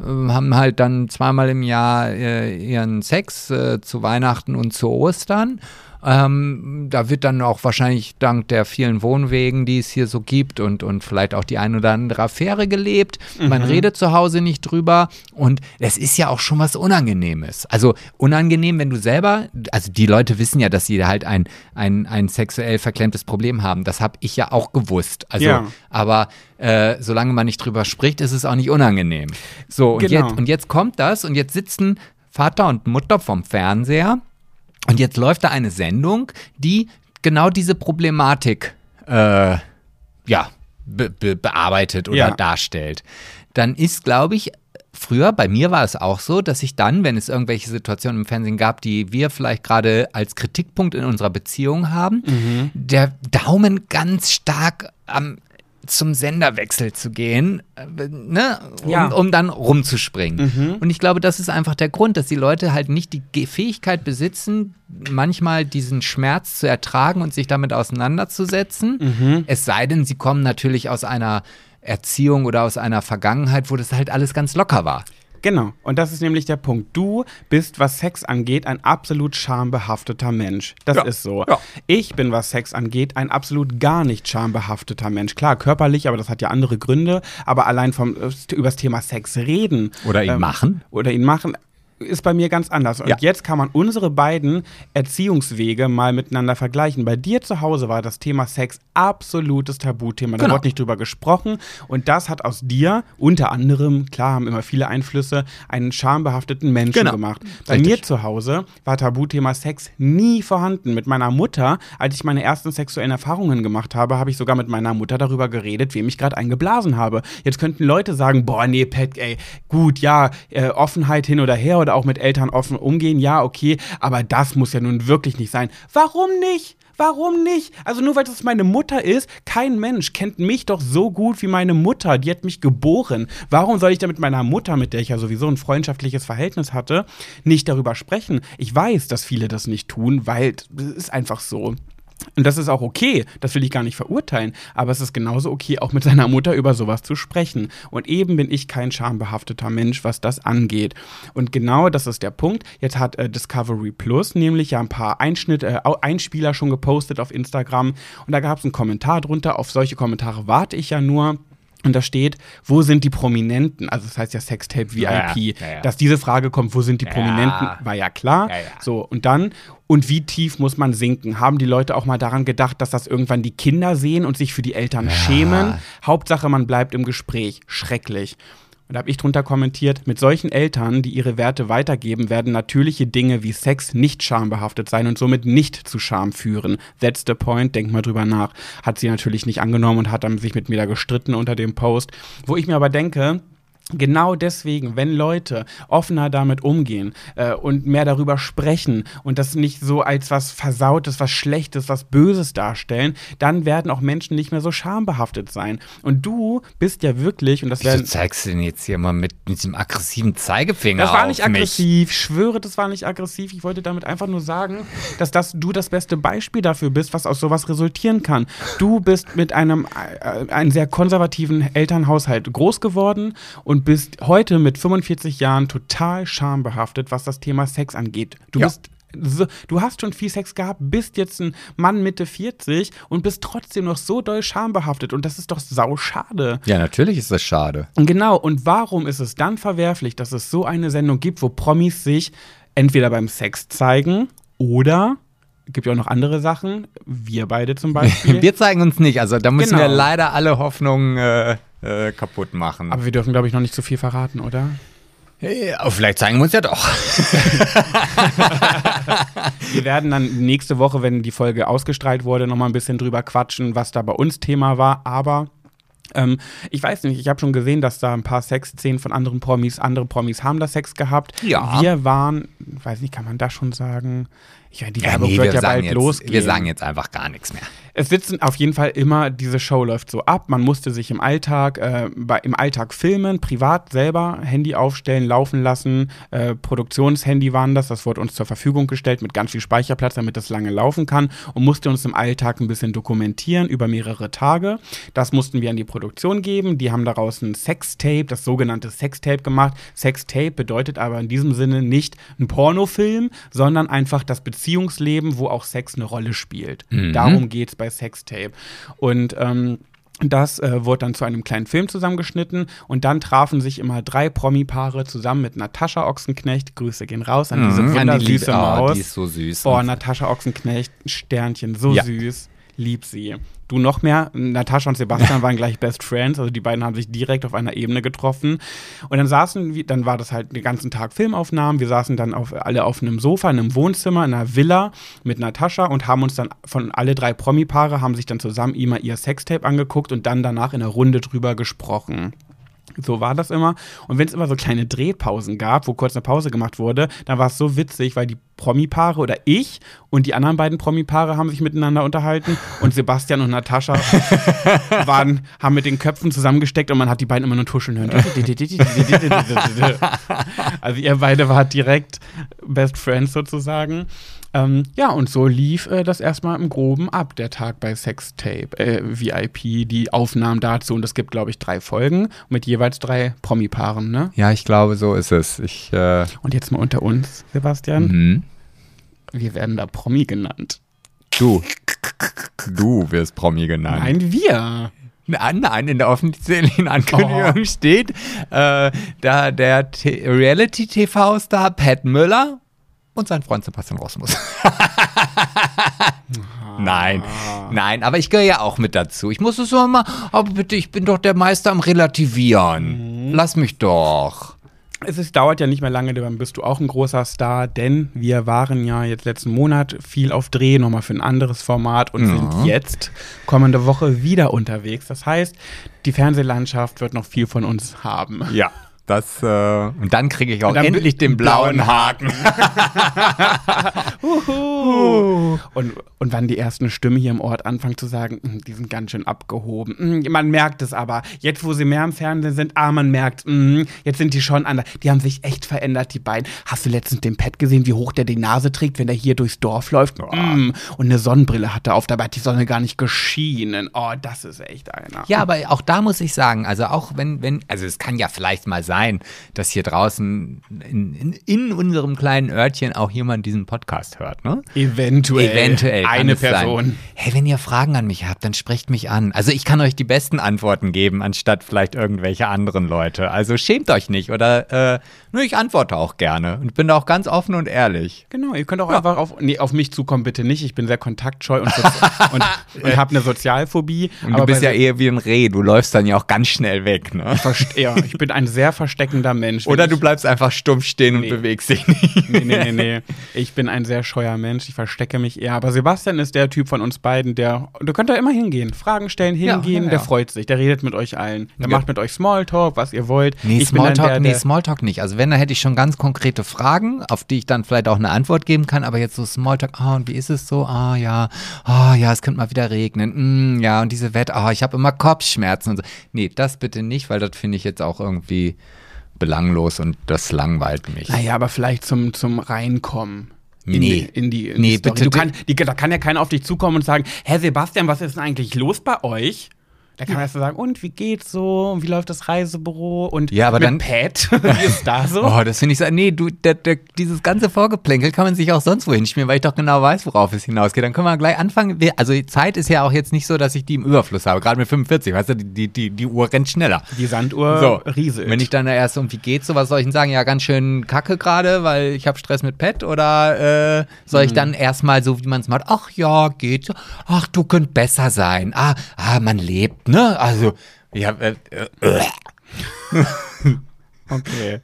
äh, haben halt dann zweimal im Jahr äh, ihren Sex äh, zu Weihnachten und zu Ostern. Ähm, da wird dann auch wahrscheinlich dank der vielen Wohnwegen, die es hier so gibt und, und vielleicht auch die ein oder andere Affäre gelebt. Man redet zu Hause nicht drüber und es ist ja auch schon was Unangenehmes. Also unangenehm, wenn du selber, also die Leute wissen ja, dass sie halt ein, ein, ein sexuell verklemmtes Problem haben. Das habe ich ja auch gewusst. Also, Ja. aber äh, solange man nicht drüber spricht, ist es auch nicht unangenehm. So, und, Genau. jetzt, und jetzt kommt das und jetzt sitzen Vater und Mutter vom Fernseher und jetzt läuft da eine Sendung, die genau diese Problematik äh, ja, be be bearbeitet oder Ja. darstellt. Dann ist, glaube ich, früher, bei mir war es auch so, dass ich dann, wenn es irgendwelche Situationen im Fernsehen gab, die wir vielleicht gerade als Kritikpunkt in unserer Beziehung haben, Mhm. der Daumen ganz stark am zum Senderwechsel zu gehen, äh, ne, um, Ja. um dann rumzuspringen. Und ich glaube, das ist einfach der Grund, dass die Leute halt nicht die Fähigkeit besitzen, manchmal diesen Schmerz zu ertragen und sich damit auseinanderzusetzen. Es sei denn, sie kommen natürlich aus einer Erziehung oder aus einer Vergangenheit, wo das halt alles ganz locker war. Genau. Und das ist nämlich der Punkt. Du bist, was Sex angeht, ein absolut schambehafteter Mensch. Das Ja. ist so. Ja. Ich bin, was Sex angeht, ein absolut gar nicht schambehafteter Mensch. Klar, körperlich, aber das hat ja andere Gründe. Aber allein vom, äh, übers Thema Sex reden. Oder ihn machen. Oder ihn machen. Ist bei mir ganz anders. Und Ja. jetzt kann man unsere beiden Erziehungswege mal miteinander vergleichen. Bei dir zu Hause war das Thema Sex absolutes Tabuthema. Da Genau. wurde nicht drüber gesprochen. Und das hat aus dir unter anderem, klar, haben immer viele Einflüsse, einen schambehafteten Menschen Genau. gemacht. Bei Richtig. mir zu Hause war Tabuthema Sex nie vorhanden. Mit meiner Mutter, als ich meine ersten sexuellen Erfahrungen gemacht habe, habe ich sogar mit meiner Mutter darüber geredet, wem ich gerade eingeblasen habe. Jetzt könnten Leute sagen, boah, nee, Pat, ey, gut, ja, äh, Offenheit hin oder her oder auch mit Eltern offen umgehen, ja, okay, aber das muss ja nun wirklich nicht sein. Warum nicht? Warum nicht? Also nur weil das meine Mutter ist, kein Mensch kennt mich doch so gut wie meine Mutter. Die hat mich geboren. Warum soll ich da mit meiner Mutter, mit der ich ja sowieso ein freundschaftliches Verhältnis hatte, nicht darüber sprechen? Ich weiß, dass viele das nicht tun, weil es ist einfach so. Und das ist auch okay, das will ich gar nicht verurteilen, aber es ist genauso okay, auch mit seiner Mutter über sowas zu sprechen. Und eben bin ich kein schambehafteter Mensch, was das angeht. Und genau das ist der Punkt. Jetzt hat äh, Discovery Plus nämlich ja ein paar Einschnitt, äh, Einspieler schon gepostet auf Instagram und da gab es einen Kommentar drunter. Auf solche Kommentare warte ich ja nur. Und da steht, wo sind die Prominenten? Also das heißt ja Sextape VIP. Ja, ja, ja. Dass diese Frage kommt, wo sind die Prominenten, war ja klar. So, und dann, und wie tief muss man sinken? Haben die Leute auch mal daran gedacht, dass das irgendwann die Kinder sehen und sich für die Eltern schämen? Hauptsache, man bleibt im Gespräch. Schrecklich. Und da habe ich drunter kommentiert, mit solchen Eltern, die ihre Werte weitergeben, werden natürliche Dinge wie Sex nicht schambehaftet sein und somit nicht zu Scham führen. That's the point, denk mal drüber nach. Hat sie natürlich nicht angenommen und hat dann sich mit mir da gestritten unter dem Post. Wo ich mir aber denke, Genau deswegen, wenn Leute offener damit umgehen äh, und mehr darüber sprechen und das nicht so als was Versautes, was Schlechtes, was Böses darstellen, dann werden auch Menschen nicht mehr so schambehaftet sein. Und du bist ja wirklich, und das Wieso werden. zeigst du denn jetzt hier mal mit, mit diesem aggressiven Zeigefinger Das war nicht mich? aggressiv, ich schwöre, das war nicht aggressiv. Ich wollte damit einfach nur sagen, dass das, du das beste Beispiel dafür bist, was aus sowas resultieren kann. Du bist mit einem, äh, einem sehr konservativen Elternhaushalt groß geworden und bist heute mit 45 Jahren total schambehaftet, was das Thema Sex angeht. Du Ja. bist so, du hast schon viel Sex gehabt, bist jetzt ein Mann Mitte 40 und bist trotzdem noch so doll schambehaftet und das ist doch sau schade. Ja, natürlich ist das schade. Genau, und warum ist es dann verwerflich, dass es so eine Sendung gibt, wo Promis sich entweder beim Sex zeigen oder gibt ja auch noch andere Sachen, wir beide zum Beispiel. Wir zeigen uns nicht, also da müssen wir Genau. leider alle Hoffnungen äh, äh, kaputt machen. Aber wir dürfen, glaube ich, noch nicht zu viel verraten, oder? Aber vielleicht zeigen wir uns ja doch. Wir werden dann nächste Woche, wenn die Folge ausgestrahlt wurde, noch mal ein bisschen drüber quatschen, was da bei uns Thema war. Aber ähm, ich weiß nicht, ich habe schon gesehen, dass da ein paar Sexszenen von anderen Promis, andere Promis haben da Sex gehabt. Ja. Wir waren, weiß nicht, kann man das schon sagen? Ich meine, die Ja, Werbung nee, wird wir, ja bald jetzt, losgehen. wir sagen jetzt einfach gar nichts mehr. Es sitzen auf jeden Fall immer, diese Show läuft so ab. Man musste sich im Alltag, äh, bei, im Alltag filmen, privat selber Handy aufstellen, laufen lassen. Äh, Produktionshandy waren das, das wurde uns zur Verfügung gestellt mit ganz viel Speicherplatz, damit das lange laufen kann und musste uns im Alltag ein bisschen dokumentieren über mehrere Tage. Das mussten wir an die Produktion geben. Die haben daraus ein Sextape, das sogenannte Sextape gemacht. Sextape bedeutet aber in diesem Sinne nicht ein Pornofilm, sondern einfach das Beziehungsleben, wo auch Sex eine Rolle spielt. Darum geht es bei Sextape. Und ähm, das äh, wurde dann zu einem kleinen Film zusammengeschnitten und dann trafen sich immer drei Promi-Paare zusammen mit Natascha Ochsenknecht. Grüße gehen raus an diese Mhm, an die wundersüße ah, Maus. die ist so süß. Boah, Natascha Ochsenknecht, Sternchen, so Ja. süß. Lieb sie. Du noch mehr. Natascha und Sebastian waren gleich Best Friends, also die beiden haben sich direkt auf einer Ebene getroffen. Und dann saßen dann war das halt den ganzen Tag Filmaufnahmen. Wir saßen dann auf, alle auf einem Sofa, in einem Wohnzimmer, in einer Villa mit Natascha und haben uns dann von alle drei Promi-Paare haben sich dann zusammen immer ihr Sextape angeguckt und dann danach in einer Runde drüber gesprochen. So war das immer. Und wenn es immer so kleine Drehpausen gab, wo kurz eine Pause gemacht wurde, dann war es so witzig, weil die Promi-Paare oder ich und die anderen beiden Promi-Paare haben sich miteinander unterhalten und Sebastian und Natascha waren, haben mit den Köpfen zusammengesteckt und man hat die beiden immer nur tuscheln hören. Also ihr beide wart direkt Best Friends sozusagen. Ähm, ja, und so lief äh, das erstmal im Groben ab, der Tag bei Sextape, äh, VIP, die Aufnahmen dazu. Und es gibt, glaube ich, drei Folgen mit jeweils drei Promi-Paaren, ne? Ja, ich glaube, so ist es. Ich, äh, Und jetzt mal unter uns, Sebastian. mhm. Wir werden da Promi genannt. Du. Du wirst Promi genannt. Nein, wir. Nein, nein, in der offiziellen Ankündigung Oh. steht, äh, da der T- Reality-TV-Star Pat Müller und sein Freund Sebastian Rosmus. nein, nein, aber ich gehöre ja auch mit dazu. Ich muss es so mal, aber bitte, ich bin doch der Meister am Relativieren. Lass mich doch. Es ist, dauert ja nicht mehr lange, dann bist du auch ein großer Star, denn wir waren ja jetzt letzten Monat viel auf Dreh, nochmal für ein anderes Format und sind jetzt kommende Woche wieder unterwegs. Das heißt, die Fernsehlandschaft wird noch viel von uns haben. Ja. Das, äh, und dann kriege ich auch endlich den blauen Haken. Uhu. Und, und wann die ersten Stimmen hier im Ort anfangen zu sagen, "Mm, die sind ganz schön abgehoben. Mm, Man merkt es aber. Jetzt, wo sie mehr im Fernsehen sind, ah, man merkt, mm, jetzt sind die schon anders. Die haben sich echt verändert, die beiden. Hast du letztens den Pet gesehen, wie hoch der die Nase trägt, wenn der hier durchs Dorf läuft? Mm. Und eine Sonnenbrille hat er auf, dabei hat die Sonne gar nicht geschienen. Oh, das ist echt einer. Ja, aber auch da muss ich sagen, also auch wenn, wenn, also es kann ja vielleicht mal sein, dass hier draußen in, in, in unserem kleinen Örtchen auch jemand diesen Podcast hört, ne? Eventuell. Eventuell. Eine es sein. Person. Hey, wenn ihr Fragen an mich habt, dann sprecht mich an. Also ich kann euch die besten Antworten geben, anstatt vielleicht irgendwelche anderen Leute. Also schämt euch nicht oder äh, nur ich antworte auch gerne und bin da auch ganz offen und ehrlich. Genau, ihr könnt auch einfach auf, nee, auf mich zukommen, bitte nicht. Ich bin sehr kontaktscheu und, und, und habe eine Sozialphobie. Und du bist ja eher wie ein Reh, du läufst dann ja auch ganz schnell weg, ne? Verst- ja, ich bin ein sehr versteckender Mensch. Oder du bleibst einfach stumm stehen und Nee. bewegst dich nicht. Nee, nee, nee, nee. Ich bin ein sehr scheuer Mensch. Ich verstecke mich eher. Aber Sebastian ist der Typ von uns beiden, der. Du könnt da immer hingehen. Fragen stellen, Ja, hingehen. ja, Der ja. freut sich. Der redet mit euch allen. Der Ja. macht mit euch Smalltalk, was ihr wollt. Nee, ich Smalltalk, der, nee, der, Smalltalk nicht. Also wenn, da hätte ich schon ganz konkrete Fragen, auf die ich dann vielleicht auch eine Antwort geben kann, aber jetzt so Smalltalk, ah, und wie ist es so? Ah, ja, ah, ja, es könnte mal wieder regnen, mm, ja, und diese Wette, ah, ich habe immer Kopfschmerzen und so. Nee, das bitte nicht, weil das finde ich jetzt auch irgendwie belanglos und das langweilt mich. Naja, aber vielleicht zum, zum Reinkommen. In Nee. Die, in die, in Nee, die bitte, Du kann, die, da kann ja keiner auf dich zukommen und sagen: Herr Sebastian, was ist denn eigentlich los bei euch? Da kann man erst mal sagen: Und wie geht's so? Und wie läuft das Reisebüro? Und Ja, aber mit dann- Pat, wie ist da so? Oh, das finde ich so. Nee, du, der, der, dieses ganze Vorgeplänkel kann man sich auch sonst wohin spielen, weil ich doch genau weiß, worauf es hinausgeht. Dann können wir gleich anfangen. Wir- Also die Zeit ist ja auch jetzt nicht so, dass ich die im Überfluss habe. Gerade mit 45, weißt du, die, die, die, die Uhr rennt schneller. Die Sanduhr So, rieselt. wenn ich dann da erst um wie geht's so, was soll ich denn sagen? Ja, ganz schön kacke gerade, weil ich habe Stress mit Pet oder äh, soll Mhm. ich dann erstmal so, wie man es macht, ach ja, geht so, ach, du könnt besser sein. Ah, ah, man lebt, ne? Also, ja, äh, äh, Okay.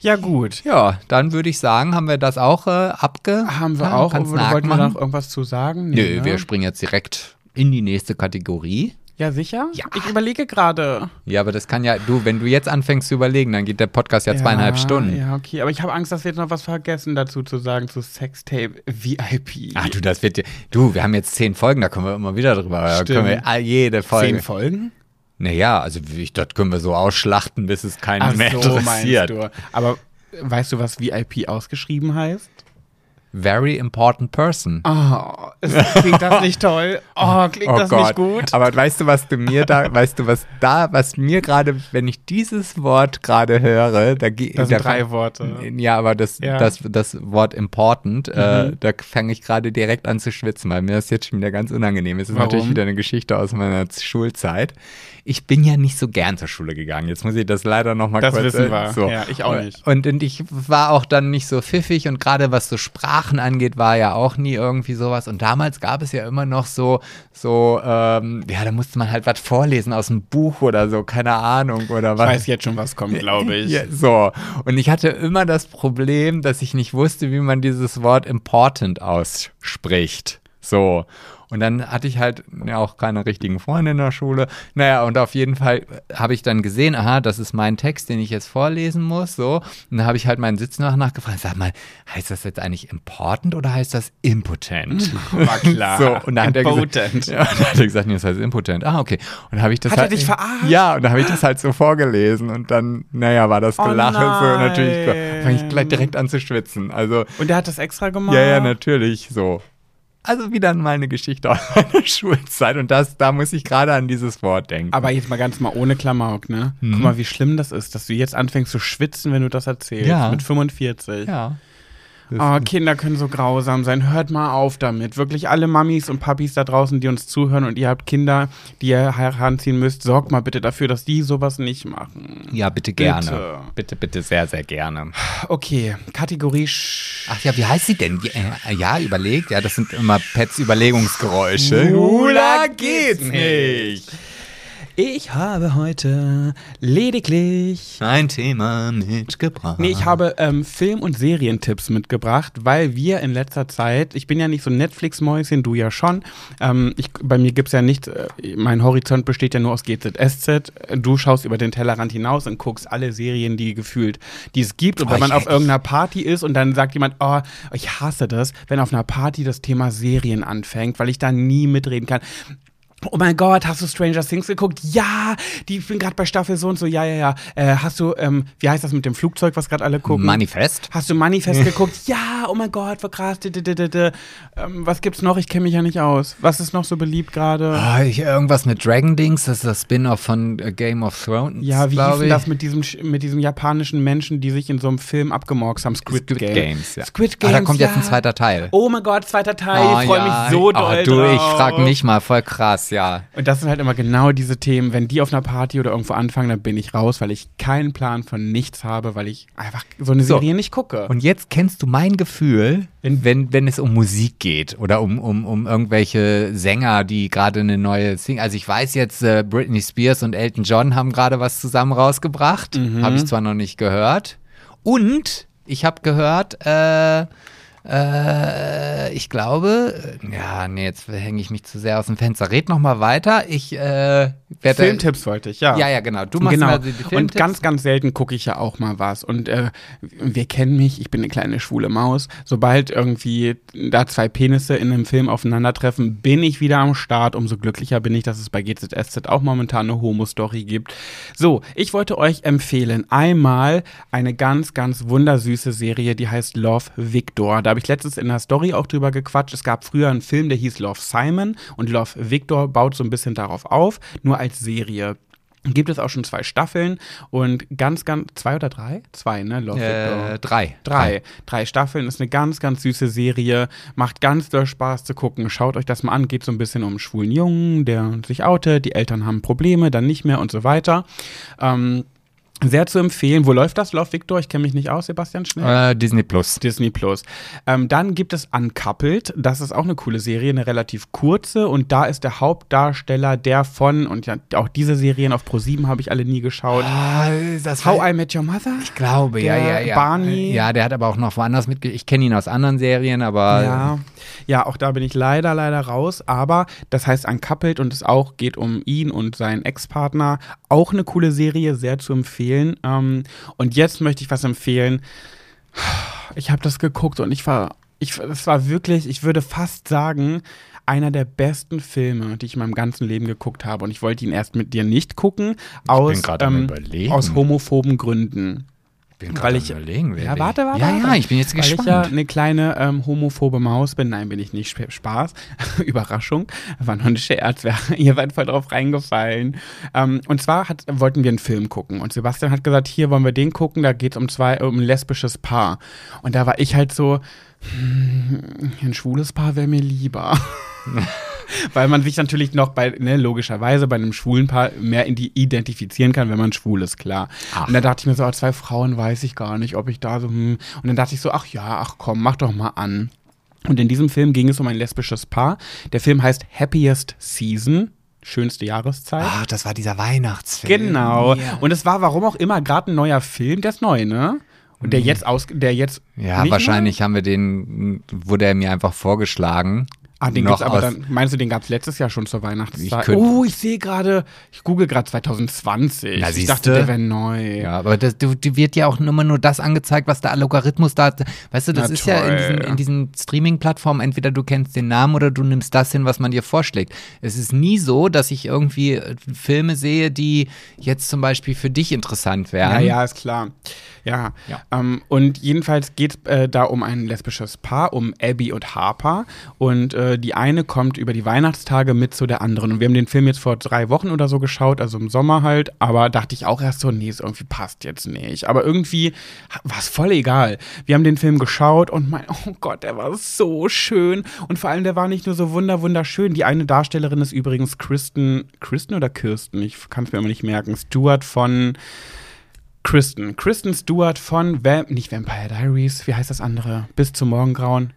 Ja, gut. ja, dann würde ich sagen, haben wir das auch äh, abge. Haben wir Ja, auch. kannst wollten wir noch irgendwas zu sagen? Nö, ne? wir springen jetzt direkt in die nächste Kategorie. Ja, sicher? Ja. Ich überlege gerade. Ja, aber das kann ja, du, wenn du jetzt anfängst zu überlegen, dann geht der Podcast ja zweieinhalb Stunden. Ja, okay. Aber ich habe Angst, dass wir jetzt noch was vergessen dazu zu sagen zu Sextape VIP. Ach du, das wird dir. Du, wir haben jetzt zehn Folgen, da kommen wir immer wieder drüber. Da Stimmt. können wir jede Folge. Zehn Folgen? Naja, also ich, das können wir so ausschlachten, bis es keinen mehr interessiert. du. Aber weißt du, was VIP ausgeschrieben heißt? Very important person. Oh, es, klingt das nicht toll? Oh, klingt das nicht gut? Aber weißt du, was du mir da, weißt du, was da, was mir gerade, wenn ich dieses Wort gerade höre, da geht Das sind drei Worte. Ja, aber das, Ja. Mhm. das, das Wort important, äh, da fange ich gerade direkt an zu schwitzen, weil mir das jetzt schon wieder ganz unangenehm ist. Das ist Warum? natürlich wieder eine Geschichte aus meiner Schulzeit. Ich bin ja nicht so gern zur Schule gegangen. Jetzt muss ich das leider noch mal Das kurz wissen äh, wir. So. Ja, ich auch nicht. Und, und ich war auch dann nicht so pfiffig und gerade was so Sprachen angeht, war ja auch nie irgendwie sowas. Und damals gab es ja immer noch so, so, ähm, ja, da musste man halt was vorlesen aus dem Buch oder so, keine Ahnung oder Ich was. weiß jetzt schon, was kommt, glaube ich. Ja, so. Und ich hatte immer das Problem, dass ich nicht wusste, wie man dieses Wort important ausspricht. So. Und dann hatte ich halt ja, auch keine richtigen Freunde in der Schule. Naja, und auf jeden Fall habe ich dann gesehen, aha, das ist mein Text, den ich jetzt vorlesen muss. So. Und dann habe ich halt meinen Sitz nach nachgefragt. Sag mal, heißt das jetzt eigentlich important oder heißt das impotent? War klar. So, und dann hat er gesagt, Impotent. ja, und dann hat er gesagt, nee, das heißt impotent. Ah, okay. Und dann habe ich das Hat er halt, dich verarscht? Ja, und dann habe ich das halt so vorgelesen und dann, naja, war das Oh Gelache so natürlich, fange ich gleich direkt an zu schwitzen. Also, Und der hat das extra gemacht? ja, ja, natürlich, so. Also wieder mal eine Geschichte aus meiner Schulzeit und das, da muss ich gerade an dieses Wort denken. Aber jetzt mal ganz mal ohne Klamauk, ne? Mhm. Guck mal, wie schlimm das ist, dass du jetzt anfängst zu schwitzen, wenn du das erzählst. Ja. Mit 45. ja. Oh, Kinder können so grausam sein. Hört mal auf damit. Wirklich alle Mamis und Papis da draußen, die uns zuhören und ihr habt Kinder, die ihr heranziehen müsst, sorgt mal bitte dafür, dass die sowas nicht machen. Ja, bitte gerne. Bitte. Bitte, bitte, sehr, sehr gerne. Okay, Kategorie. Sch Ach ja, wie heißt sie denn? Äh, ja, überlegt. Ja, das sind immer Pets Überlegungsgeräusche. Schwuler geht's nicht. Ich habe heute lediglich. Ein Thema mitgebracht. Nee, ich habe ähm, Film- und Serientipps mitgebracht, weil wir in letzter Zeit, ich bin ja nicht so ein Netflix-Mäuschen, du ja schon. Ähm, ich, bei mir gibt es ja nicht, äh, mein Horizont besteht ja nur aus GZSZ. Du schaust über den Tellerrand hinaus und guckst alle Serien, die gefühlt, die es gibt. Und Oh, wenn man auf irgendeiner Party ist und dann sagt jemand, oh, ich hasse das, wenn auf einer Party das Thema Serien anfängt, weil ich da nie mitreden kann. Oh mein Gott, hast du Stranger Things geguckt? Ja, die, ich bin gerade bei Staffel so und so. Ja, ja, ja. Äh, hast du, ähm, wie heißt das mit dem Flugzeug, was gerade alle gucken? Manifest? Hast du Manifest geguckt? Ja, oh mein Gott, war krass. Ähm, was gibt's noch? Ich kenne mich ja nicht aus. Was ist noch so beliebt gerade? Ah, ich, irgendwas mit Dragon Dings, das ist das Spin-off von äh, Game of Thrones. Ja, wie hieß ich. das mit diesem, mit diesem japanischen Menschen, die sich in so einem Film abgemorxt haben? Squid, Squid Game. Games, ja. Squid Ah, Games, da kommt ja. jetzt ein zweiter Teil. Oh mein Gott, zweiter Teil. Oh, ich freue ja. mich so oh, doll Du, ich drauf. frag mich mal, voll krass, ja. Und das sind halt immer genau diese Themen. Wenn die auf einer Party oder irgendwo anfangen, dann bin ich raus, weil ich keinen Plan von nichts habe, weil ich einfach so eine So. Serie nicht gucke. Und jetzt kennst du mein Gefühl, Wenn- wenn, wenn es um Musik geht oder um, um, um irgendwelche Sänger, die gerade eine neue Single. Also ich weiß jetzt, äh, Britney Spears und Elton John haben gerade was zusammen rausgebracht. Mhm. Habe ich zwar noch nicht gehört. Und ich habe gehört, äh, äh, ich glaube, ja, nee, jetzt hänge ich mich zu sehr aus dem Fenster. Red noch mal weiter. Ich äh, werde. Filmtipps wollte ich, ja. Ja, ja, genau. Du machst genau. mal die, die und Filmtipps. ganz, ganz selten gucke ich ja auch mal was. Und äh, wir kennen mich, ich bin eine kleine schwule Maus. Sobald irgendwie da zwei Penisse in einem Film aufeinandertreffen, bin ich wieder am Start. Umso glücklicher bin ich, dass es bei GZSZ auch momentan eine Homo-Story gibt. So, ich wollte euch empfehlen, einmal eine ganz, ganz wundersüße Serie, die heißt Love Victor. Da habe ich letztens in der Story auch drüber gequatscht. Es gab früher einen Film, der hieß Love Simon und Love Victor baut so ein bisschen darauf auf, nur als Serie. Gibt es auch schon zwei Staffeln und ganz, ganz, zwei oder drei? Zwei, ne? Love äh, drei. Drei. Drei Staffeln ist eine ganz, ganz süße Serie. Macht ganz doll Spaß zu gucken. Schaut euch das mal an. Geht so ein bisschen um einen schwulen Jungen, der sich outet. Die Eltern haben Probleme, dann nicht mehr und so weiter. Ähm, sehr zu empfehlen. Wo läuft das? Love Victor? Ich kenne mich nicht aus, Sebastian Schnell. Äh, Disney Plus. Disney Plus. Ähm, dann gibt es Uncoupled. Das ist auch eine coole Serie, eine relativ kurze. Und da ist der Hauptdarsteller der von, und ja, auch diese Serien auf Pro7 habe ich alle nie geschaut. Ah, das How I Met Your Mother? Ich glaube, ja, Der ja, ja. Barney. Ja, der hat aber auch noch woanders mitge... Ich kenne ihn aus anderen Serien, aber Ja, ja, auch da bin ich leider, leider raus. Aber das heißt Uncoupled und es auch geht um ihn und seinen Ex-Partner. Auch eine coole Serie, sehr zu empfehlen. Ähm, und jetzt möchte ich was empfehlen. Ich habe das geguckt und ich war, ich, es war wirklich, ich würde fast sagen, einer der besten Filme, die ich in meinem ganzen Leben geguckt habe. Und ich wollte ihn erst mit dir nicht gucken, aus, ähm, aus homophoben Gründen. Bin Weil gerade ich- überlegen. Wer, Ja, warte, warte. Ja, ja, ich bin jetzt Weil ich ja gespannt. eine kleine ähm, homophobe Maus bin. Nein, bin ich nicht. Sp- Spaß. Überraschung. War nur ein Scherz. Ihr seid voll drauf reingefallen. Ähm, und zwar hat, wollten wir einen Film gucken. Und Sebastian hat gesagt, hier wollen wir den gucken. Da geht es um zwei, um ein lesbisches Paar. Und da war ich halt so, hm, ein schwules Paar wäre mir lieber. Weil man sich natürlich noch bei, ne, logischerweise bei einem schwulen Paar mehr in die identifizieren kann, wenn man schwul ist, klar. Ach. Und dann dachte ich mir so, oh, zwei Frauen weiß ich gar nicht, ob ich da so, hm. Und dann dachte ich so, ach ja, ach komm, mach doch mal an. Und in diesem Film ging es um ein lesbisches Paar. Der Film heißt Happiest Season, schönste Jahreszeit. Ah, das war dieser Weihnachtsfilm. Genau. Ja, Und es war, warum auch immer, gerade ein neuer Film, der ist neu, ne? Und der jetzt aus, der jetzt. ja wahrscheinlich haben wir den, wurde er mir einfach vorgeschlagen. Ah, den gibt's aber dann, meinst du, den gab es letztes Jahr schon zur Weihnachtszeit? könnt- oh, ich sehe gerade, ich google gerade 2020. Na, ich siehste. dachte, der wäre neu. Ja, aber das, du, dir wird ja auch immer nur das angezeigt, was der Algorithmus da. Weißt du, das Na ist ja in toll. diesen, in diesen Streaming-Plattformen, entweder du kennst den Namen oder du nimmst das hin, was man dir vorschlägt. Es ist nie so, dass ich irgendwie äh, Filme sehe, die jetzt zum Beispiel für dich interessant wären. Ja, ja, ist klar. Ja. Ja. Ähm, und jedenfalls geht es äh, da um ein lesbisches Paar, um Abby und Harper. Und äh, die eine kommt über die Weihnachtstage mit zu der anderen. Und wir haben den Film jetzt vor drei Wochen oder so geschaut, also im Sommer halt. Aber dachte ich auch erst so, nee, es irgendwie passt jetzt nicht. Aber irgendwie war es voll egal. Wir haben den Film geschaut und mein, oh Gott, der war so schön. Und vor allem, der war nicht nur so wunder, wunderschön. Die eine Darstellerin ist übrigens Kristen, Kristen oder Kirsten? Ich kann es mir immer nicht merken. Stuart von Kristen. Kristen Stewart von Vamp nicht Vampire Diaries, wie heißt das andere? Bis zum Morgengrauen.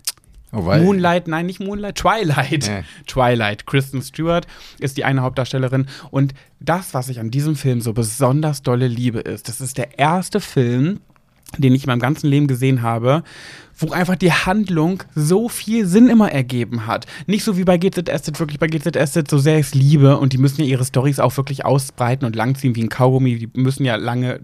Oh, Moonlight, nein, nicht Moonlight, Twilight. Ja. Twilight. Kristen Stewart ist die eine Hauptdarstellerin. Und das, was ich an diesem Film so besonders dolle liebe, ist, das ist der erste Film, den ich in meinem ganzen Leben gesehen habe, wo einfach die Handlung so viel Sinn immer ergeben hat. Nicht so wie bei GZSZ, wirklich bei GZSZ, so sehr ich es liebe und die müssen ja ihre Stories auch wirklich ausbreiten und langziehen wie ein Kaugummi. Die müssen ja lange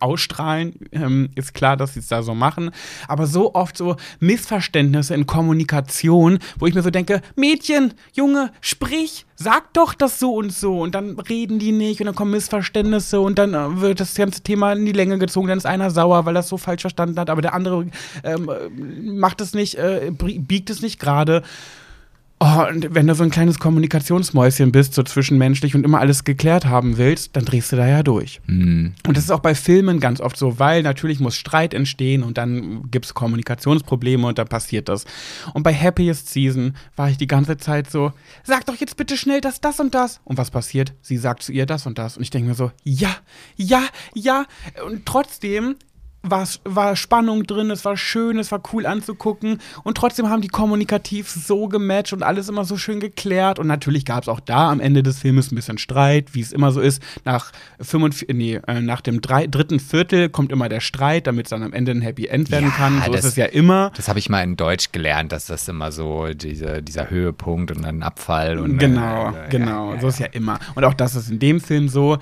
ausstrahlen. Ähm, ist klar, dass sie es da so machen. Aber so oft so Missverständnisse in Kommunikation, wo ich mir so denke, Mädchen, Junge, sprich, sag doch das so und so. Und dann reden die nicht und dann kommen Missverständnisse und dann äh, wird das ganze Thema in die Länge gezogen. Dann ist einer sauer, weil er es so falsch verstanden hat, aber der andere ähm, äh, macht es nicht, äh, biegt es nicht gerade. Oh, und wenn du so ein kleines Kommunikationsmäuschen bist, so zwischenmenschlich und immer alles geklärt haben willst, dann drehst du da ja durch. Hm. Und das ist auch bei Filmen ganz oft so, weil natürlich muss Streit entstehen und dann gibt es Kommunikationsprobleme und dann passiert das. Und bei Happiest Season war ich die ganze Zeit so, sag doch jetzt bitte schnell das, das und das. Und was passiert? Sie sagt zu ihr das und das. Und ich denke mir so, ja, ja, ja. Und trotzdem war, war Spannung drin, es war schön, es war cool anzugucken und trotzdem haben die kommunikativ so gematcht und alles immer so schön geklärt und natürlich gab es auch da am Ende des Filmes ein bisschen Streit, wie es immer so ist. Nach, 45, nee, äh, nach dem drei, dritten Viertel kommt immer der Streit, damit es dann am Ende ein Happy End werden Ja, kann. So ist das- es ja immer. Das habe ich mal in Deutsch gelernt, dass das immer so diese, dieser Höhepunkt und dann Abfall und Genau, äh, genau. Ja, ja, so ist ja immer. Und auch das ist in dem Film so.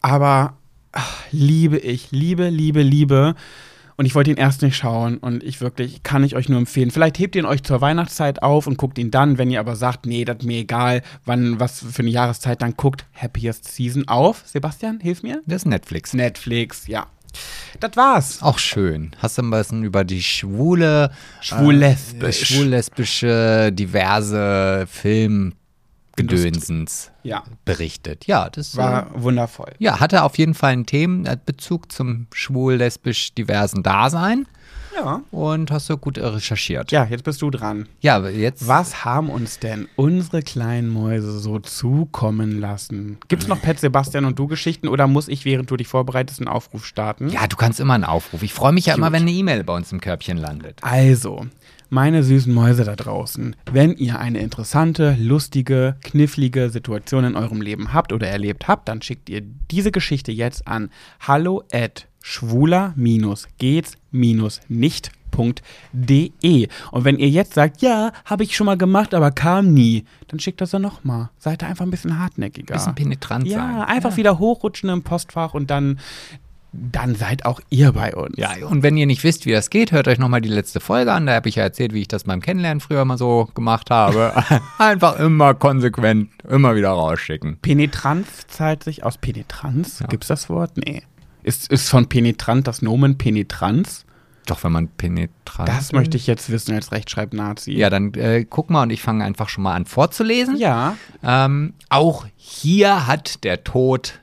Aber ach, liebe ich, liebe, liebe, liebe. Und ich wollte ihn erst nicht schauen und ich wirklich, kann ich euch nur empfehlen. Vielleicht hebt ihr ihn euch zur Weihnachtszeit auf und guckt ihn dann, wenn ihr aber sagt, nee, das ist mir egal, wann, was für eine Jahreszeit, dann guckt Happiest Season auf. Sebastian, hilf mir. Das ist Netflix. Netflix, ja. Das war's. Auch schön. Hast du ein bisschen über die schwule, Schwul-lesbisch. äh, schwul-lesbische, diverse Filmgedönsens Ja, berichtet. Ja, das war äh, wundervoll. ja, hatte auf jeden Fall einen Themenbezug zum schwul-lesbisch diversen Dasein Ja. und hast du gut äh, recherchiert. Ja, jetzt bist du dran. Ja, jetzt. Was haben uns denn unsere kleinen Mäuse so zukommen lassen? Gibt's noch Pet Sebastian und du Geschichten oder muss ich, während du dich vorbereitest, einen Aufruf starten? Ja, du kannst immer einen Aufruf. Ich freue mich ja immer, Gut. wenn eine E-Mail bei uns im Körbchen landet. Also, meine süßen Mäuse da draußen, wenn ihr eine interessante, lustige, knifflige Situation in eurem Leben habt oder erlebt habt, dann schickt ihr diese Geschichte jetzt an hallo at schwuler-gehts-nicht.de. Und wenn ihr jetzt sagt, ja, habe ich schon mal gemacht, aber kam nie, dann schickt das dann nochmal. Seid da einfach ein bisschen hartnäckiger. Bisschen penetrant ja, sein. einfach wieder hochrutschen im Postfach und dann, dann seid auch ihr bei uns. Ja, und wenn ihr nicht wisst, wie das geht, hört euch nochmal die letzte Folge an. Da habe ich ja erzählt, wie ich das beim Kennenlernen früher mal so gemacht habe. Einfach immer konsequent, immer wieder rausschicken. Penetranz zahlt sich aus Penetranz. Gibt's das Wort? Nee. Ist, ist von penetrant das Nomen Penetranz? Doch, wenn man penetrant Das möchte ich jetzt wissen als Rechtschreib-Nazi. Ja, dann äh, guck mal und ich fange einfach schon mal an vorzulesen. Ja. Ähm, auch hier hat der Tod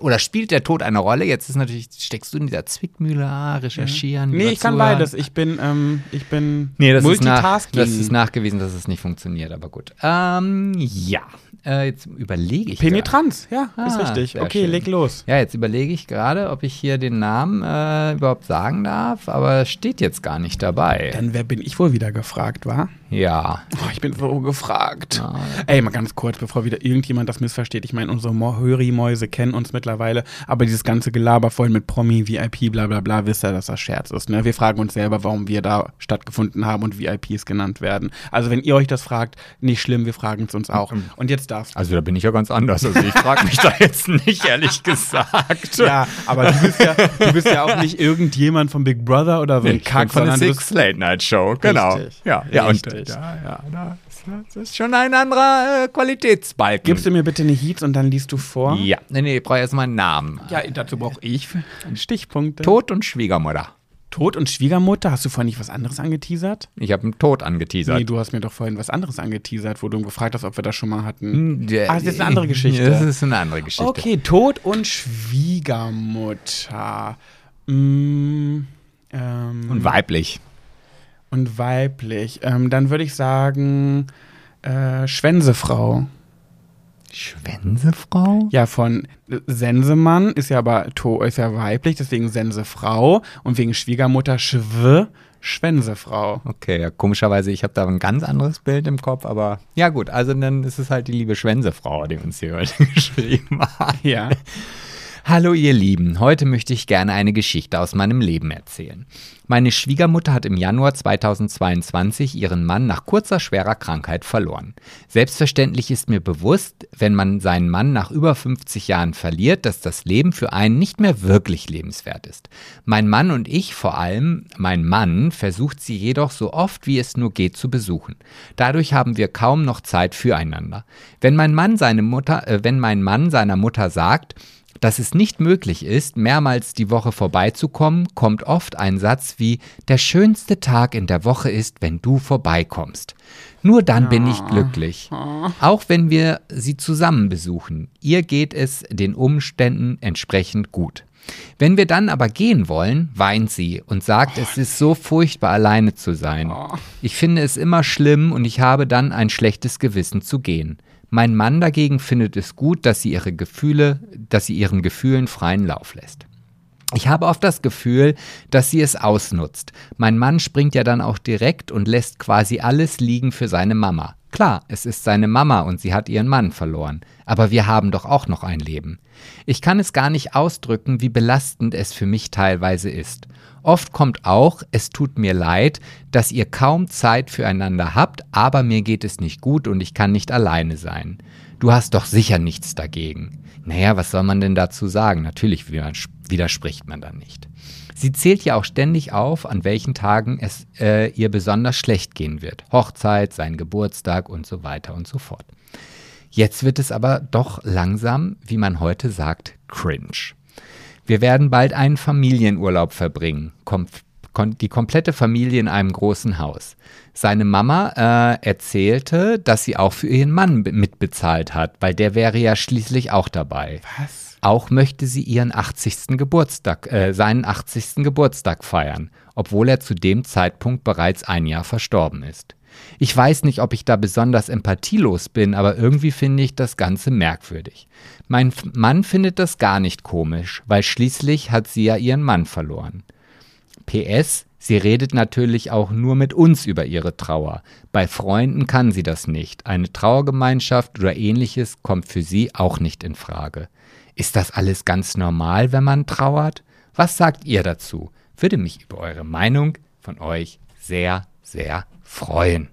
oder spielt der Tod eine Rolle. Jetzt ist natürlich, steckst du in dieser Zwickmühle, ah, recherchieren. Nee, lieber ich kann zuhören. beides. Ich bin, ähm, ich bin Nee, das ist, nach, Multitasking. das ist nachgewiesen, dass es nicht funktioniert, aber gut. Ähm, ja, äh, jetzt überlege ich. Penetranz, ja, ist Ah, richtig. sehr Okay, schön. leg los. Ja, jetzt überlege ich gerade, ob ich hier den Namen äh, überhaupt sagen darf, aber es steht jetzt gar nicht dabei. Dann wer bin ich wohl wieder gefragt, war? Ja. Oh, ich bin so gefragt. Ey, mal ganz kurz, bevor wieder irgendjemand das missversteht. Ich meine, unsere Höri-Mäuse kennen uns mittlerweile, aber dieses ganze Gelaber voll mit Promi, VIP, bla bla bla, wisst ihr, dass das Scherz ist. Ne? Wir fragen uns selber, warum wir da stattgefunden haben und VIPs genannt werden. Also wenn ihr euch das fragt, nicht schlimm, wir fragen es uns auch. Und jetzt darfst du. Also da bin ich ja ganz anders. Also ich frage mich da jetzt nicht, ehrlich gesagt. Ja, aber du bist ja, du bist ja auch nicht irgendjemand von Big Brother oder so ein Ich bin Kack, von der Six Late Night Show, genau. Richtig. Ja, ja, und, Richtig. ja, ja, da ist, das ist schon ein anderer äh, Qualitätsbalken. Gibst du mir bitte eine Heats und dann liest du vor? Ja, nee, nee, ich brauche erstmal einen Namen. Ja, dazu brauche ich Stichpunkte. Tod und Schwiegermutter. Tod und Schwiegermutter, hast du vorhin nicht was anderes angeteasert? Ich habe einen Tod angeteasert. Nee, du hast mir doch vorhin was anderes angeteasert, wo du gefragt hast, ob wir das schon mal hatten. Der- Ah, das ist eine andere Geschichte. Das ist eine andere Geschichte. Okay, Tod und Schwiegermutter. Mm, ähm, Und weiblich. Und weiblich. Ähm, dann würde ich sagen, äh, Schwänzefrau. Schwänsefrau? Ja, von Sensemann ist ja aber to ist ja weiblich, deswegen Sensefrau und wegen Schwiegermutter Schw Schwänsefrau. Okay, ja, komischerweise, ich habe da ein ganz anderes Bild im Kopf, aber ja gut, also dann ist es halt die liebe Schwänsefrau, die uns hier heute geschrieben hat. Ja. Hallo ihr Lieben, heute möchte ich gerne eine Geschichte aus meinem Leben erzählen. Meine Schwiegermutter hat im Januar 2022 ihren Mann nach kurzer schwerer Krankheit verloren. Selbstverständlich ist mir bewusst, wenn man seinen Mann nach über 50 Jahren verliert, dass das Leben für einen nicht mehr wirklich lebenswert ist. Mein Mann und ich, vor allem mein Mann, versucht sie jedoch so oft wie es nur geht zu besuchen. Dadurch haben wir kaum noch Zeit füreinander. Wenn mein Mann seine Mutter, äh, wenn mein Mann seiner Mutter sagt, dass es nicht möglich ist, mehrmals die Woche vorbeizukommen, kommt oft ein Satz wie Der schönste Tag in der Woche ist, wenn du vorbeikommst. Nur dann bin ich glücklich. Auch wenn wir sie zusammen besuchen. Ihr geht es den Umständen entsprechend gut. Wenn wir dann aber gehen wollen, weint sie und sagt, es ist so furchtbar alleine zu sein. Ich finde es immer schlimm und ich habe dann ein schlechtes Gewissen zu gehen. Mein Mann dagegen findet es gut, dass sie ihre Gefühle, dass sie ihren Gefühlen freien Lauf lässt. Ich habe oft das Gefühl, dass sie es ausnutzt. Mein Mann springt ja dann auch direkt und lässt quasi alles liegen für seine Mama. Klar, es ist seine Mama und sie hat ihren Mann verloren. Aber wir haben doch auch noch ein Leben. Ich kann es gar nicht ausdrücken, wie belastend es für mich teilweise ist. Oft kommt auch, es tut mir leid, dass ihr kaum Zeit füreinander habt, aber mir geht es nicht gut und ich kann nicht alleine sein. Du hast doch sicher nichts dagegen. Naja, was soll man denn dazu sagen? Natürlich widerspricht man dann nicht. Sie zählt ja auch ständig auf, an welchen Tagen es äh, ihr besonders schlecht gehen wird. Hochzeit, sein Geburtstag und so weiter und so fort. Jetzt wird es aber doch langsam, wie man heute sagt, cringe. Wir werden bald einen Familienurlaub verbringen. Kom die komplette Familie in einem großen Haus. Seine Mama äh, erzählte, dass sie auch für ihren Mann mitbezahlt hat, weil der wäre ja schließlich auch dabei. Was? Auch möchte sie ihren 80. Geburtstag, äh, seinen 80. Geburtstag feiern, obwohl er zu dem Zeitpunkt bereits ein Jahr verstorben ist. Ich weiß nicht, ob ich da besonders empathielos bin, aber irgendwie finde ich das Ganze merkwürdig. Mein Mann findet das gar nicht komisch, weil schließlich hat sie ja ihren Mann verloren. PS, sie redet natürlich auch nur mit uns über ihre Trauer. Bei Freunden kann sie das nicht. Eine Trauergemeinschaft oder ähnliches kommt für sie auch nicht in Frage. Ist das alles ganz normal, wenn man trauert? Was sagt ihr dazu? Würde mich über eure Meinung von euch sehr, sehr freuen.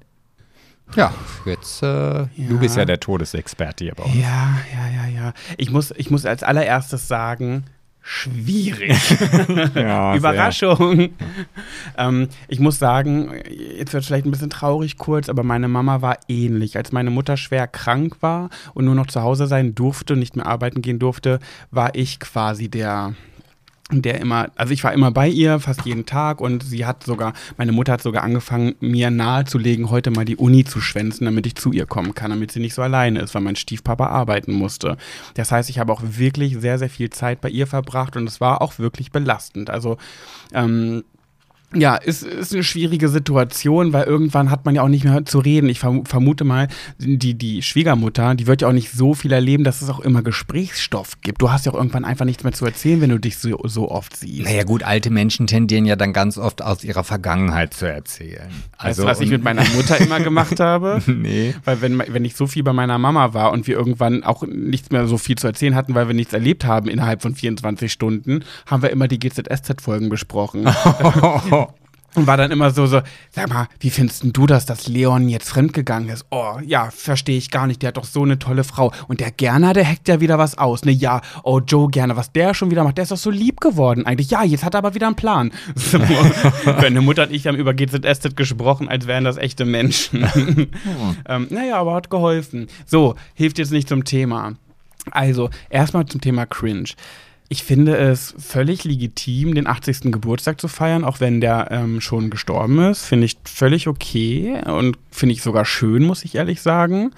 Ja, jetzt, äh, ja. du bist ja der Todesexperte hier bei uns. Ja, ja, ja, ja. Ich muss, ich muss als allererstes sagen, schwierig. ja, Überraschung. ähm, ich muss sagen, jetzt wird es vielleicht ein bisschen traurig kurz, aber meine Mama war ähnlich. Als meine Mutter schwer krank war und nur noch zu Hause sein durfte und nicht mehr arbeiten gehen durfte, war ich quasi der der immer, also ich war immer bei ihr, fast jeden Tag und sie hat sogar, meine Mutter hat sogar angefangen, mir nahezulegen, heute mal die Uni zu schwänzen, damit ich zu ihr kommen kann, damit sie nicht so alleine ist, weil mein Stiefpapa arbeiten musste. Das heißt, ich habe auch wirklich sehr, sehr viel Zeit bei ihr verbracht und es war auch wirklich belastend. Also, ähm, ja, ist, ist eine schwierige Situation, weil irgendwann hat man ja auch nicht mehr zu reden. Ich vermute mal, die, die Schwiegermutter, die wird ja auch nicht so viel erleben, dass es auch immer Gesprächsstoff gibt. Du hast ja auch irgendwann einfach nichts mehr zu erzählen, wenn du dich so, so oft siehst. Naja gut, alte Menschen tendieren ja dann ganz oft aus ihrer Vergangenheit zu erzählen. Also, weißt du, was ich mit meiner Mutter immer gemacht habe? nee. Weil wenn, wenn ich so viel bei meiner Mama war und wir irgendwann auch nichts mehr so viel zu erzählen hatten, weil wir nichts erlebt haben innerhalb von 24 Stunden, haben wir immer die GZSZ-Folgen besprochen. Und war dann immer so, so, sag mal, wie findest du das, dass Leon jetzt fremdgegangen ist? Oh, ja, verstehe ich gar nicht, der hat doch so eine tolle Frau. Und der Gerner, der hackt ja wieder was aus. Ne, ja, oh, Joe Gerner, was der schon wieder macht, der ist doch so lieb geworden eigentlich. Ja, jetzt hat er aber wieder einen Plan. So, Meine Mutter und ich haben über GZSZ gesprochen, als wären das echte Menschen. ähm, naja, aber hat geholfen. So, hilft jetzt nicht zum Thema. Also, erstmal zum Thema Cringe. Ich finde es völlig legitim, den 80. Geburtstag zu feiern, auch wenn der ähm, schon gestorben ist. Finde ich völlig okay und finde ich sogar schön, muss ich ehrlich sagen.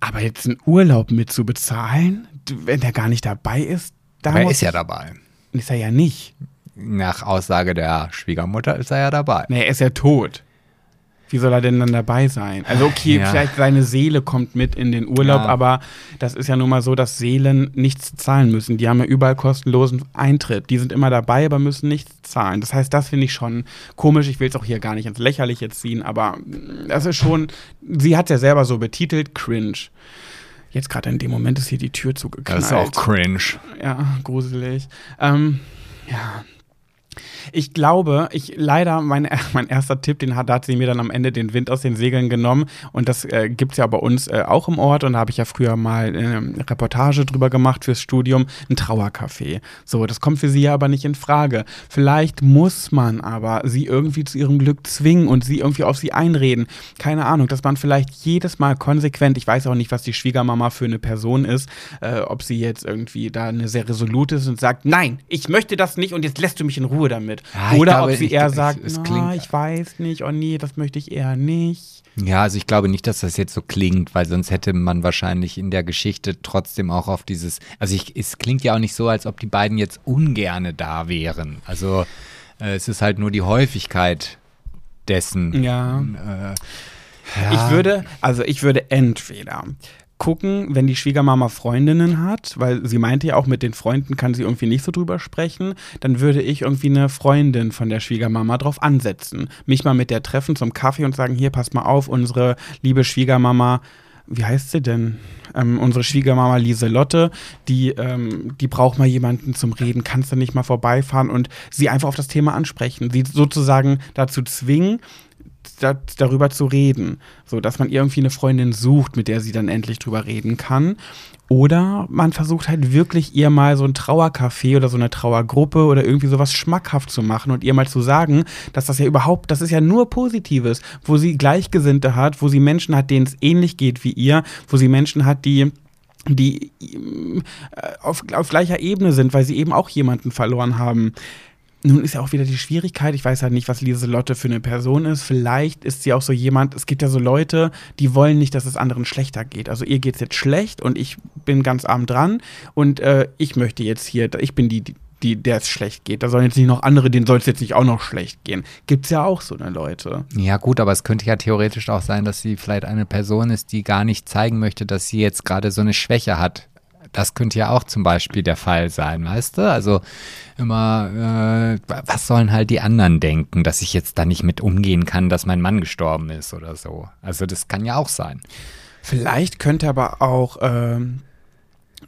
Aber jetzt einen Urlaub mit zu bezahlen, wenn der gar nicht dabei ist, da Aber er ist ja dabei. Ist er ja nicht. Nach Aussage der Schwiegermutter ist er ja dabei. Nee, er ist ja tot. Wie soll er denn dann dabei sein? Also okay, Ja. vielleicht seine Seele kommt mit in den Urlaub, Ja. aber das ist ja nun mal so, dass Seelen nichts zahlen müssen. Die haben ja überall kostenlosen Eintritt. Die sind immer dabei, aber müssen nichts zahlen. Das heißt, das finde ich schon komisch. Ich will es auch hier gar nicht ins Lächerliche ziehen, aber das ist schon, sie hat ja selber so betitelt, cringe. Jetzt gerade in dem Moment ist hier die Tür zugeknallt. Das ist auch cringe. Ja, gruselig. Ähm, ja. Ich glaube, ich leider, mein, mein erster Tipp, den hat, da hat sie mir dann am Ende den Wind aus den Segeln genommen. Und das äh, gibt es ja bei uns äh, auch im Ort. Und da habe ich ja früher mal äh, eine Reportage drüber gemacht fürs Studium. Ein Trauercafé. So, das kommt für sie ja aber nicht in Frage. Vielleicht muss man aber sie irgendwie zu ihrem Glück zwingen und sie irgendwie auf sie einreden. Keine Ahnung, dass man vielleicht jedes Mal konsequent, ich weiß auch nicht, was die Schwiegermama für eine Person ist, äh, ob sie jetzt irgendwie da eine sehr resolut ist und sagt, nein, ich möchte das nicht und jetzt lässt du mich in Ruhe damit. Ja, Oder glaube, ob sie eher ich- sagt, es na, klingt- ich weiß nicht, oh nee, das möchte ich eher nicht. Ja, also ich glaube nicht, dass das jetzt so klingt, weil sonst hätte man wahrscheinlich in der Geschichte trotzdem auch auf dieses, also ich, es klingt ja auch nicht so, als ob die beiden jetzt ungerne da wären. Also äh, es ist halt nur die Häufigkeit dessen. Ja. Äh, Ich würde, also ich würde entweder gucken, wenn die Schwiegermama Freundinnen hat, weil sie meinte ja auch, mit den Freunden kann sie irgendwie nicht so drüber sprechen, dann würde ich irgendwie eine Freundin von der Schwiegermama drauf ansetzen. Mich mal mit der treffen zum Kaffee und sagen, hier, passt mal auf, unsere liebe Schwiegermama, wie heißt sie denn? Ähm, unsere Schwiegermama Lieselotte, die, ähm, die braucht mal jemanden zum Reden, kannst du nicht mal vorbeifahren und sie einfach auf das Thema ansprechen, sie sozusagen dazu zwingen, da, darüber zu reden, so dass man irgendwie eine Freundin sucht, mit der sie dann endlich drüber reden kann. Oder man versucht halt wirklich ihr mal so ein Trauercafé oder so eine Trauergruppe oder irgendwie sowas schmackhaft zu machen und ihr mal zu sagen, dass das ja überhaupt, das ist ja nur Positives, wo sie Gleichgesinnte hat, wo sie Menschen hat, denen es ähnlich geht wie ihr, wo sie Menschen hat, die die äh, auf, auf gleicher Ebene sind, weil sie eben auch jemanden verloren haben. Nun ist ja auch wieder die Schwierigkeit, ich weiß halt nicht, was Lieselotte für eine Person ist. Vielleicht ist sie auch so jemand, es gibt ja so Leute, die wollen nicht, dass es anderen schlechter geht. Also ihr geht's jetzt schlecht und ich bin ganz arm dran und äh, ich möchte jetzt hier, ich bin die, die, die der es schlecht geht. Da sollen jetzt nicht noch andere, denen soll es jetzt nicht auch noch schlecht gehen. Gibt's ja auch so eine Leute. Ja gut, aber es könnte ja theoretisch auch sein, dass sie vielleicht eine Person ist, die gar nicht zeigen möchte, dass sie jetzt gerade so eine Schwäche hat. Das könnte ja auch zum Beispiel der Fall sein, weißt du? Also immer, äh, was sollen halt die anderen denken, dass ich jetzt da nicht mit umgehen kann, dass mein Mann gestorben ist oder so. Also das kann ja auch sein. Vielleicht könnte aber auch ähm,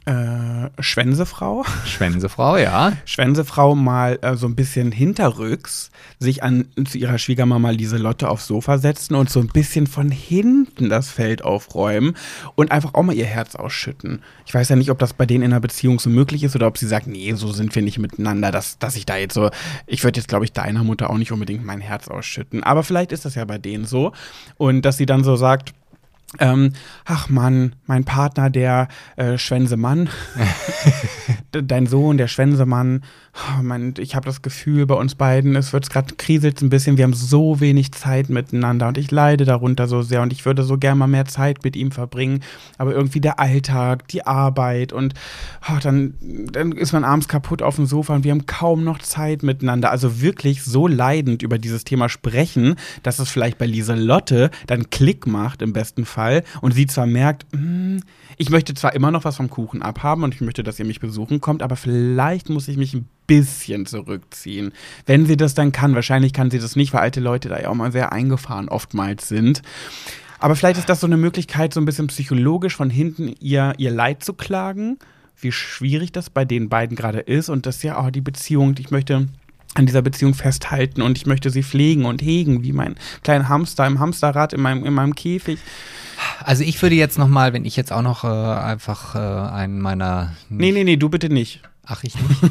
äh, Schwänzefrau Schwänzefrau, ja. Schwänzefrau mal äh, so ein bisschen hinterrücks sich an zu ihrer Schwiegermama Lieselotte aufs Sofa setzen und so ein bisschen von hinten das Feld aufräumen und einfach auch mal ihr Herz ausschütten. Ich weiß ja nicht, ob das bei denen in einer Beziehung so möglich ist oder ob sie sagt, nee, so sind wir nicht miteinander, dass, dass ich da jetzt so, ich würde jetzt, glaube ich, deiner Mutter auch nicht unbedingt mein Herz ausschütten. Aber vielleicht ist das ja bei denen so. Und dass sie dann so sagt, ähm, ach Mann, mein Partner, der äh, Schwänsemann, D- dein Sohn, der Schwänsemann, oh Mann, ich habe das Gefühl bei uns beiden, es wird gerade kriselt ein bisschen, wir haben so wenig Zeit miteinander und ich leide darunter so sehr und ich würde so gern mal mehr Zeit mit ihm verbringen, aber irgendwie der Alltag, die Arbeit und oh, dann, dann ist man abends kaputt auf dem Sofa und wir haben kaum noch Zeit miteinander. Also wirklich so leidend über dieses Thema sprechen, dass es vielleicht bei Lieselotte dann Klick macht im besten Fall und sie zwar merkt, "Hm, ich möchte zwar immer noch was vom Kuchen abhaben und ich möchte, dass ihr mich besuchen kommt, aber vielleicht muss ich mich ein bisschen zurückziehen. Wenn sie das dann kann, wahrscheinlich kann sie das nicht, weil alte Leute da ja auch mal sehr eingefahren oftmals sind. Aber vielleicht ist das so eine Möglichkeit, so ein bisschen psychologisch von hinten ihr, ihr Leid zu klagen, wie schwierig das bei den beiden gerade ist und dass ja, oh, die Beziehung, ich möchte an dieser Beziehung festhalten und ich möchte sie pflegen und hegen, wie mein kleiner Hamster im Hamsterrad in meinem, in meinem Käfig. Also ich würde jetzt nochmal, wenn ich jetzt auch noch äh, einfach äh, einen meiner... Nee, nee, nee, du bitte nicht. Ach, ich nicht?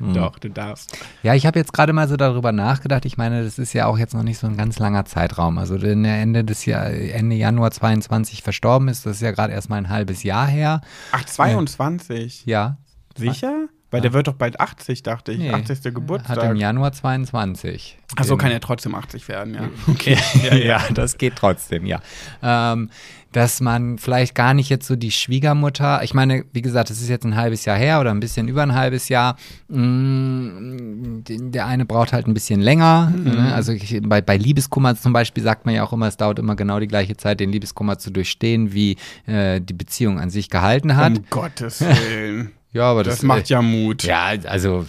Doch, du darfst. Ja, ich habe jetzt gerade mal so darüber nachgedacht. Ich meine, das ist ja auch jetzt noch nicht so ein ganz langer Zeitraum. Also er Ende des Jahr, Ende Januar 22 verstorben ist, das ist ja gerade erst mal ein halbes Jahr her. Ach, 22. Ja. Sicher? Weil der wird doch bald 80, dachte ich. Nee. 80. Hat im Geburtstag. Januar 22. Achso, kann er trotzdem 80 werden, ja. Okay, ja, das geht trotzdem, ja. Ähm, dass man vielleicht gar nicht jetzt so die Schwiegermutter, ich meine, wie gesagt, es ist jetzt ein halbes Jahr her oder ein bisschen über ein halbes Jahr. Mm, den- Der eine braucht halt ein bisschen länger. Ne? Also ich, bei, bei Liebeskummer zum Beispiel sagt man ja auch immer, es dauert immer genau die gleiche Zeit, den Liebeskummer zu durchstehen, wie äh, die Beziehung an sich gehalten hat. Um Gottes Willen. Ja, aber Das, das, macht ja Mut. ja, also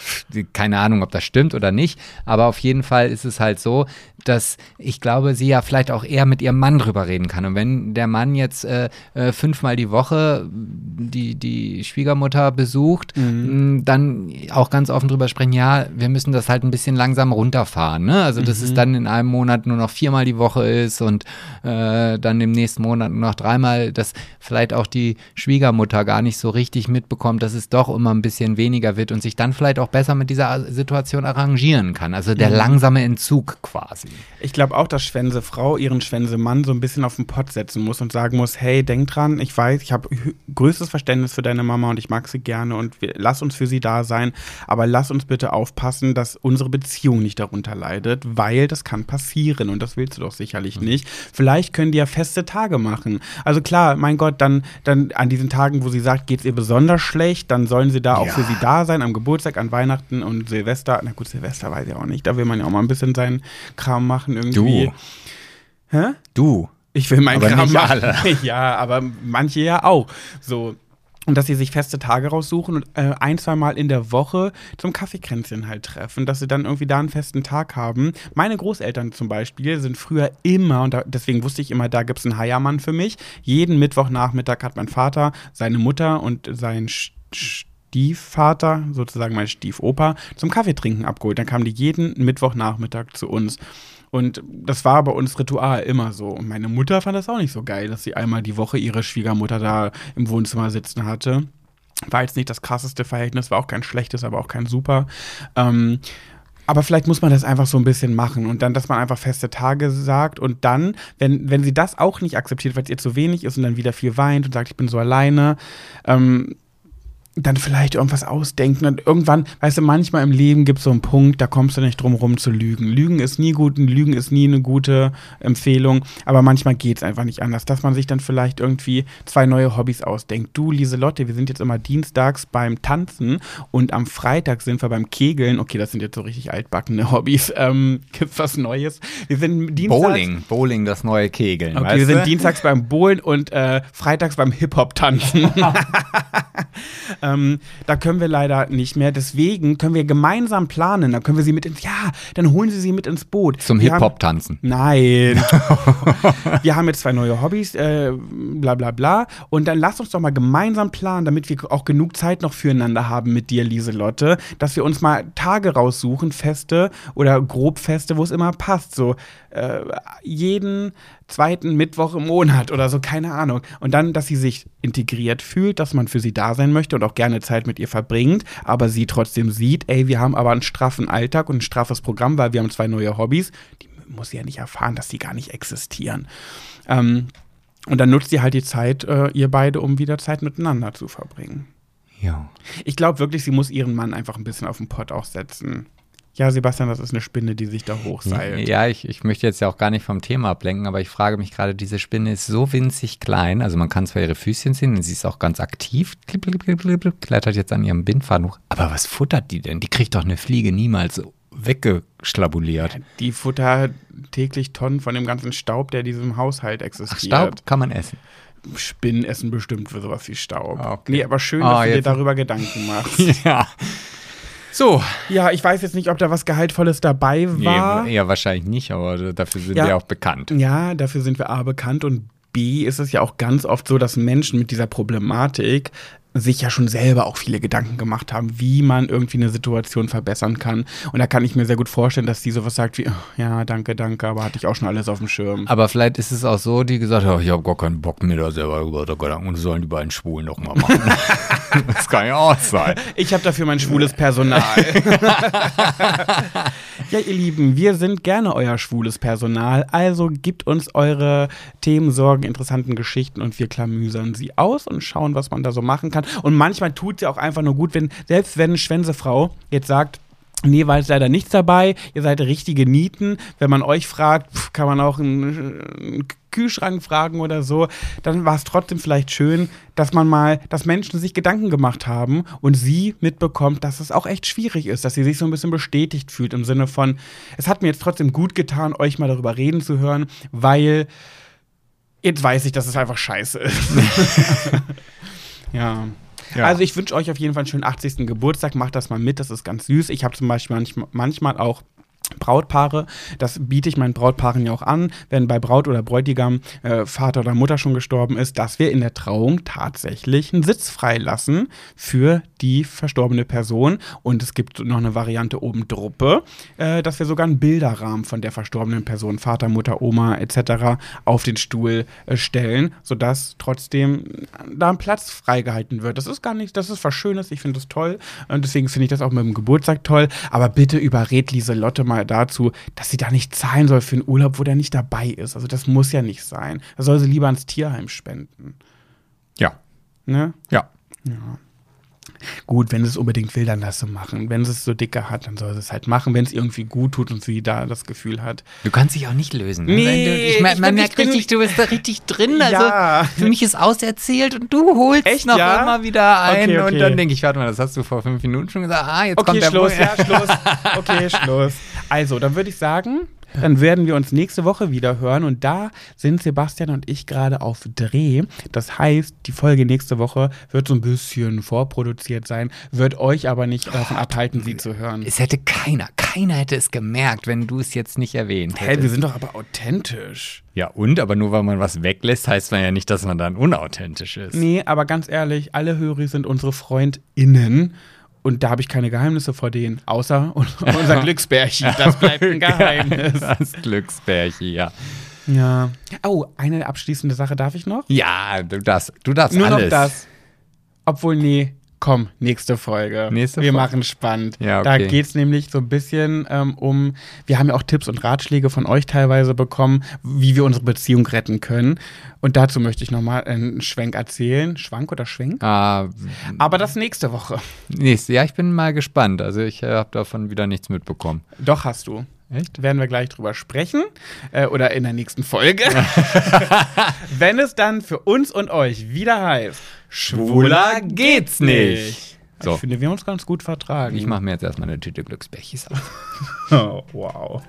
keine Ahnung, ob das stimmt oder nicht, aber auf jeden Fall ist es halt so, dass ich glaube, sie ja vielleicht auch eher mit ihrem Mann drüber reden kann. Und wenn der Mann jetzt äh, äh, fünfmal die Woche die, die Schwiegermutter besucht, mh, dann auch ganz offen drüber sprechen, ja, wir müssen das halt ein bisschen langsam runterfahren. Ne? Also, dass es dann in einem Monat nur noch viermal die Woche ist und äh, dann im nächsten Monat nur noch dreimal, dass vielleicht auch die Schwiegermutter gar nicht so richtig mitbekommt, dass es doch immer ein bisschen weniger wird und sich dann vielleicht auch besser mit dieser Situation arrangieren kann. Also der langsame Entzug quasi. Ich glaube auch, dass Schwänze Frau ihren Schwänze Mann so ein bisschen auf den Pott setzen muss und sagen muss, hey, denk dran, ich weiß, ich habe größtes Verständnis für deine Mama und ich mag sie gerne und wir, lass uns für sie da sein, aber lass uns bitte aufpassen, dass unsere Beziehung nicht darunter leidet, weil das kann passieren und das willst du doch sicherlich nicht. Vielleicht können die ja feste Tage machen. Also klar, mein Gott, dann, dann an diesen Tagen, wo sie sagt, geht's ihr besonders schlecht, dann sollen sie da auch Ja. für sie da sein, am Geburtstag, an Weihnachten und Silvester. Na gut, Silvester weiß ich auch nicht, da will man ja auch mal ein bisschen seinen Kram machen irgendwie. Du. Hä? Du. Ich will meinen Aber Kram nicht machen. alle. Ja, aber manche ja auch. So. Und dass sie sich feste Tage raussuchen und äh, ein, zwei Mal in der Woche zum Kaffeekränzchen halt treffen, dass sie dann irgendwie da einen festen Tag haben. Meine Großeltern zum Beispiel sind früher immer, und da, deswegen wusste ich immer, da gibt's einen Heiermann für mich. Jeden Mittwochnachmittag hat mein Vater, seine Mutter und sein Sch Stiefvater, sozusagen mein Stiefoper, zum Kaffeetrinken abgeholt. Dann kamen die jeden Mittwochnachmittag zu uns. Und das war bei uns Ritual immer so. Und meine Mutter fand das auch nicht so geil, dass sie einmal die Woche ihre Schwiegermutter da im Wohnzimmer sitzen hatte. War jetzt nicht das krasseste Verhältnis, war auch kein schlechtes, aber auch kein super. Ähm, aber vielleicht muss man das einfach so ein bisschen machen und dann, dass man einfach feste Tage sagt und dann, wenn, wenn sie das auch nicht akzeptiert, weil es ihr zu wenig ist und dann wieder viel weint und sagt, ich bin so alleine, ähm, dann vielleicht irgendwas ausdenken und irgendwann, weißt du, manchmal im Leben gibt es so einen Punkt, da kommst du nicht drum rum zu lügen. Lügen ist nie gut, und Lügen ist nie eine gute Empfehlung, aber manchmal geht es einfach nicht anders, dass man sich dann vielleicht irgendwie zwei neue Hobbys ausdenkt. Du, Lieselotte, wir sind jetzt immer dienstags beim Tanzen und am Freitag sind wir beim Kegeln. Okay, das sind jetzt so richtig altbackene Hobbys. Ähm, gibt's was Neues? Wir sind dienstags. Bowling. Bowling, das neue Kegeln. Okay, wir sind dienstags beim Bowlen und äh, freitags beim Hip-Hop-Tanzen. ähm, da können wir leider nicht mehr. Deswegen können wir gemeinsam planen. Dann können wir sie mit ins. Ja, dann holen Sie sie mit ins Boot. Zum Wir haben- Hip-Hop tanzen. Nein. wir haben jetzt zwei neue Hobbys, äh, bla bla bla. Und dann lass uns doch mal gemeinsam planen, damit wir auch genug Zeit noch füreinander haben mit dir, Lieselotte, dass wir uns mal Tage raussuchen, feste oder grob feste, wo es immer passt. So äh, jeden zweiten Mittwoch im Monat oder so, keine Ahnung. Und dann, dass sie sich integriert fühlt, dass man für sie da sein möchte und auch gerne Zeit mit ihr verbringt, aber sie trotzdem sieht, ey, wir haben aber einen straffen Alltag und ein straffes Programm, weil wir haben zwei neue Hobbys. Die muss sie ja nicht erfahren, dass die gar nicht existieren. Ähm, und dann nutzt ihr halt die Zeit, äh, ihr beide, um wieder Zeit miteinander zu verbringen. Ja. Ich glaube wirklich, sie muss ihren Mann einfach ein bisschen auf den Pott auch setzen. Ja, Sebastian, das ist eine Spinne, die sich da hochseilt. Ja, ich, ich möchte jetzt ja auch gar nicht vom Thema ablenken, aber ich frage mich gerade, diese Spinne ist so winzig klein, also man kann zwar ihre Füßchen sehen und sie ist auch ganz aktiv, klipp, klipp, klipp, klettert jetzt an ihrem Bindfaden hoch. Aber was futtert die denn? Die kriegt doch eine Fliege niemals weggeschlabuliert. Die futter täglich Tonnen von dem ganzen Staub, der in diesem Haushalt Ach, existiert. Staub kann man essen. Spinnen essen bestimmt für sowas wie Staub. Okay. Nee, aber schön, Ah, dass du dir darüber Gedanken machst. Ja. So. ja, ich weiß jetzt nicht, ob da was Gehaltvolles dabei war. Nee, ja, wahrscheinlich nicht, aber dafür sind Ja. wir auch bekannt. Ja, dafür sind wir A bekannt und B ist es ja auch ganz oft so, dass Menschen mit dieser Problematik sich ja schon selber auch viele Gedanken gemacht haben, wie man irgendwie eine Situation verbessern kann. Und da kann ich mir sehr gut vorstellen, dass die sowas sagt wie, "Oh, ja, danke, danke, aber hatte ich auch schon alles auf dem Schirm. Aber vielleicht ist es auch so, die gesagt haben, ich habe gar keinen Bock mir da selber über da Gedanken und sollen die beiden Schwulen noch mal machen. das kann ja auch sein. Ich habe dafür mein schwules Personal. Ja, ihr Lieben, wir sind gerne euer schwules Personal. Also gebt uns eure Themen, Sorgen, interessanten Geschichten und wir klamüsern sie aus und schauen, was man da so machen kann. Und manchmal tut es ja auch einfach nur gut, wenn, selbst wenn eine Schwänzefrau jetzt sagt, Nee, war jetzt leider nichts dabei. Ihr seid richtige Nieten. Wenn man euch fragt, kann man auch einen, einen Kühlschrank fragen oder so. Dann war es trotzdem vielleicht schön, dass man mal, dass Menschen sich Gedanken gemacht haben und sie mitbekommt, dass es auch echt schwierig ist, dass sie sich so ein bisschen bestätigt fühlt im Sinne von, es hat mir jetzt trotzdem gut getan, euch mal darüber reden zu hören, weil jetzt weiß ich, dass es einfach scheiße ist. ja. Ja. Also ich wünsche euch auf jeden Fall einen schönen 80. Geburtstag. Macht das mal mit, das ist ganz süß. Ich habe zum Beispiel manchmal, manchmal auch Brautpaare, das biete ich meinen Brautpaaren ja auch an, wenn bei Braut oder Bräutigam äh, Vater oder Mutter schon gestorben ist, dass wir in der Trauung tatsächlich einen Sitz freilassen für die verstorbene Person. Und es gibt noch eine Variante oben Druppe, äh, dass wir sogar einen Bilderrahmen von der verstorbenen Person, Vater, Mutter, Oma etc. auf den Stuhl äh, stellen, sodass trotzdem da ein Platz freigehalten wird. Das ist gar nicht, das ist was Schönes, ich finde das toll. Und deswegen finde ich das auch mit dem Geburtstag toll. Aber bitte überred Lieselotte mal dazu, dass sie da nicht zahlen soll für einen Urlaub, wo der nicht dabei ist. Also das muss ja nicht sein. Da soll sie lieber ans Tierheim spenden. Ja. Ne? Ja. Ja. Gut, wenn sie es unbedingt will, dann lass sie machen. Wenn sie es so dicke hat, dann soll sie es halt machen, wenn es irgendwie gut tut und sie da das Gefühl hat. Du kannst dich auch nicht lösen. Ne? Nee, du, ich mein, ich man bin- merkt richtig, du bist da richtig drin. Also Ja. für mich ist auserzählt und du holst Echt, noch ja? immer wieder ein. Okay, okay. Und dann denke ich, warte mal, das hast du vor fünf Minuten schon gesagt. Ah, jetzt Okay, kommt der Schluss, ja, Schluss. Okay, Schluss. Also, dann würde ich sagen, dann werden wir uns nächste Woche wieder hören und da sind Sebastian und ich gerade auf Dreh. Das heißt, die Folge nächste Woche wird so ein bisschen vorproduziert sein, wird euch aber nicht davon abhalten, sie zu hören. Es hätte keiner, keiner hätte es gemerkt, wenn du es jetzt nicht erwähnt Hä, wir hättest. sind doch aber authentisch. Ja, und? Aber nur weil man was weglässt, heißt man ja nicht, dass man dann unauthentisch ist. Nee, aber ganz ehrlich, alle Hörer sind unsere FreundInnen. Und da habe ich keine Geheimnisse vor denen, außer unser Glücksbärchen. Das bleibt ein Geheimnis. Das Glücksbärchen, ja. Ja. Oh, eine abschließende Sache darf ich noch? Ja, du darfst, du darfst Nur alles. noch das. Obwohl, nee, komm, nächste Folge. Nächste wir Folge. machen spannend. Ja, Da okay. geht es nämlich so ein bisschen ähm, um, wir haben ja auch Tipps und Ratschläge von euch teilweise bekommen, wie wir unsere Beziehung retten können. Und dazu möchte ich nochmal einen Schwenk erzählen. Schwank oder Schwenk? Ah, Aber das nächste Woche. nächste, ja, ich bin mal gespannt. Also ich äh, habe davon wieder nichts mitbekommen. Doch hast du. Echt? Werden wir gleich drüber sprechen äh, oder in der nächsten Folge. Wenn es dann für uns und euch wieder heißt, schwuler geht's nicht. So. Ich finde, wir haben uns ganz gut vertragen. Ich mache mir jetzt erstmal eine Tüte Glücksbechis auf. oh, wow.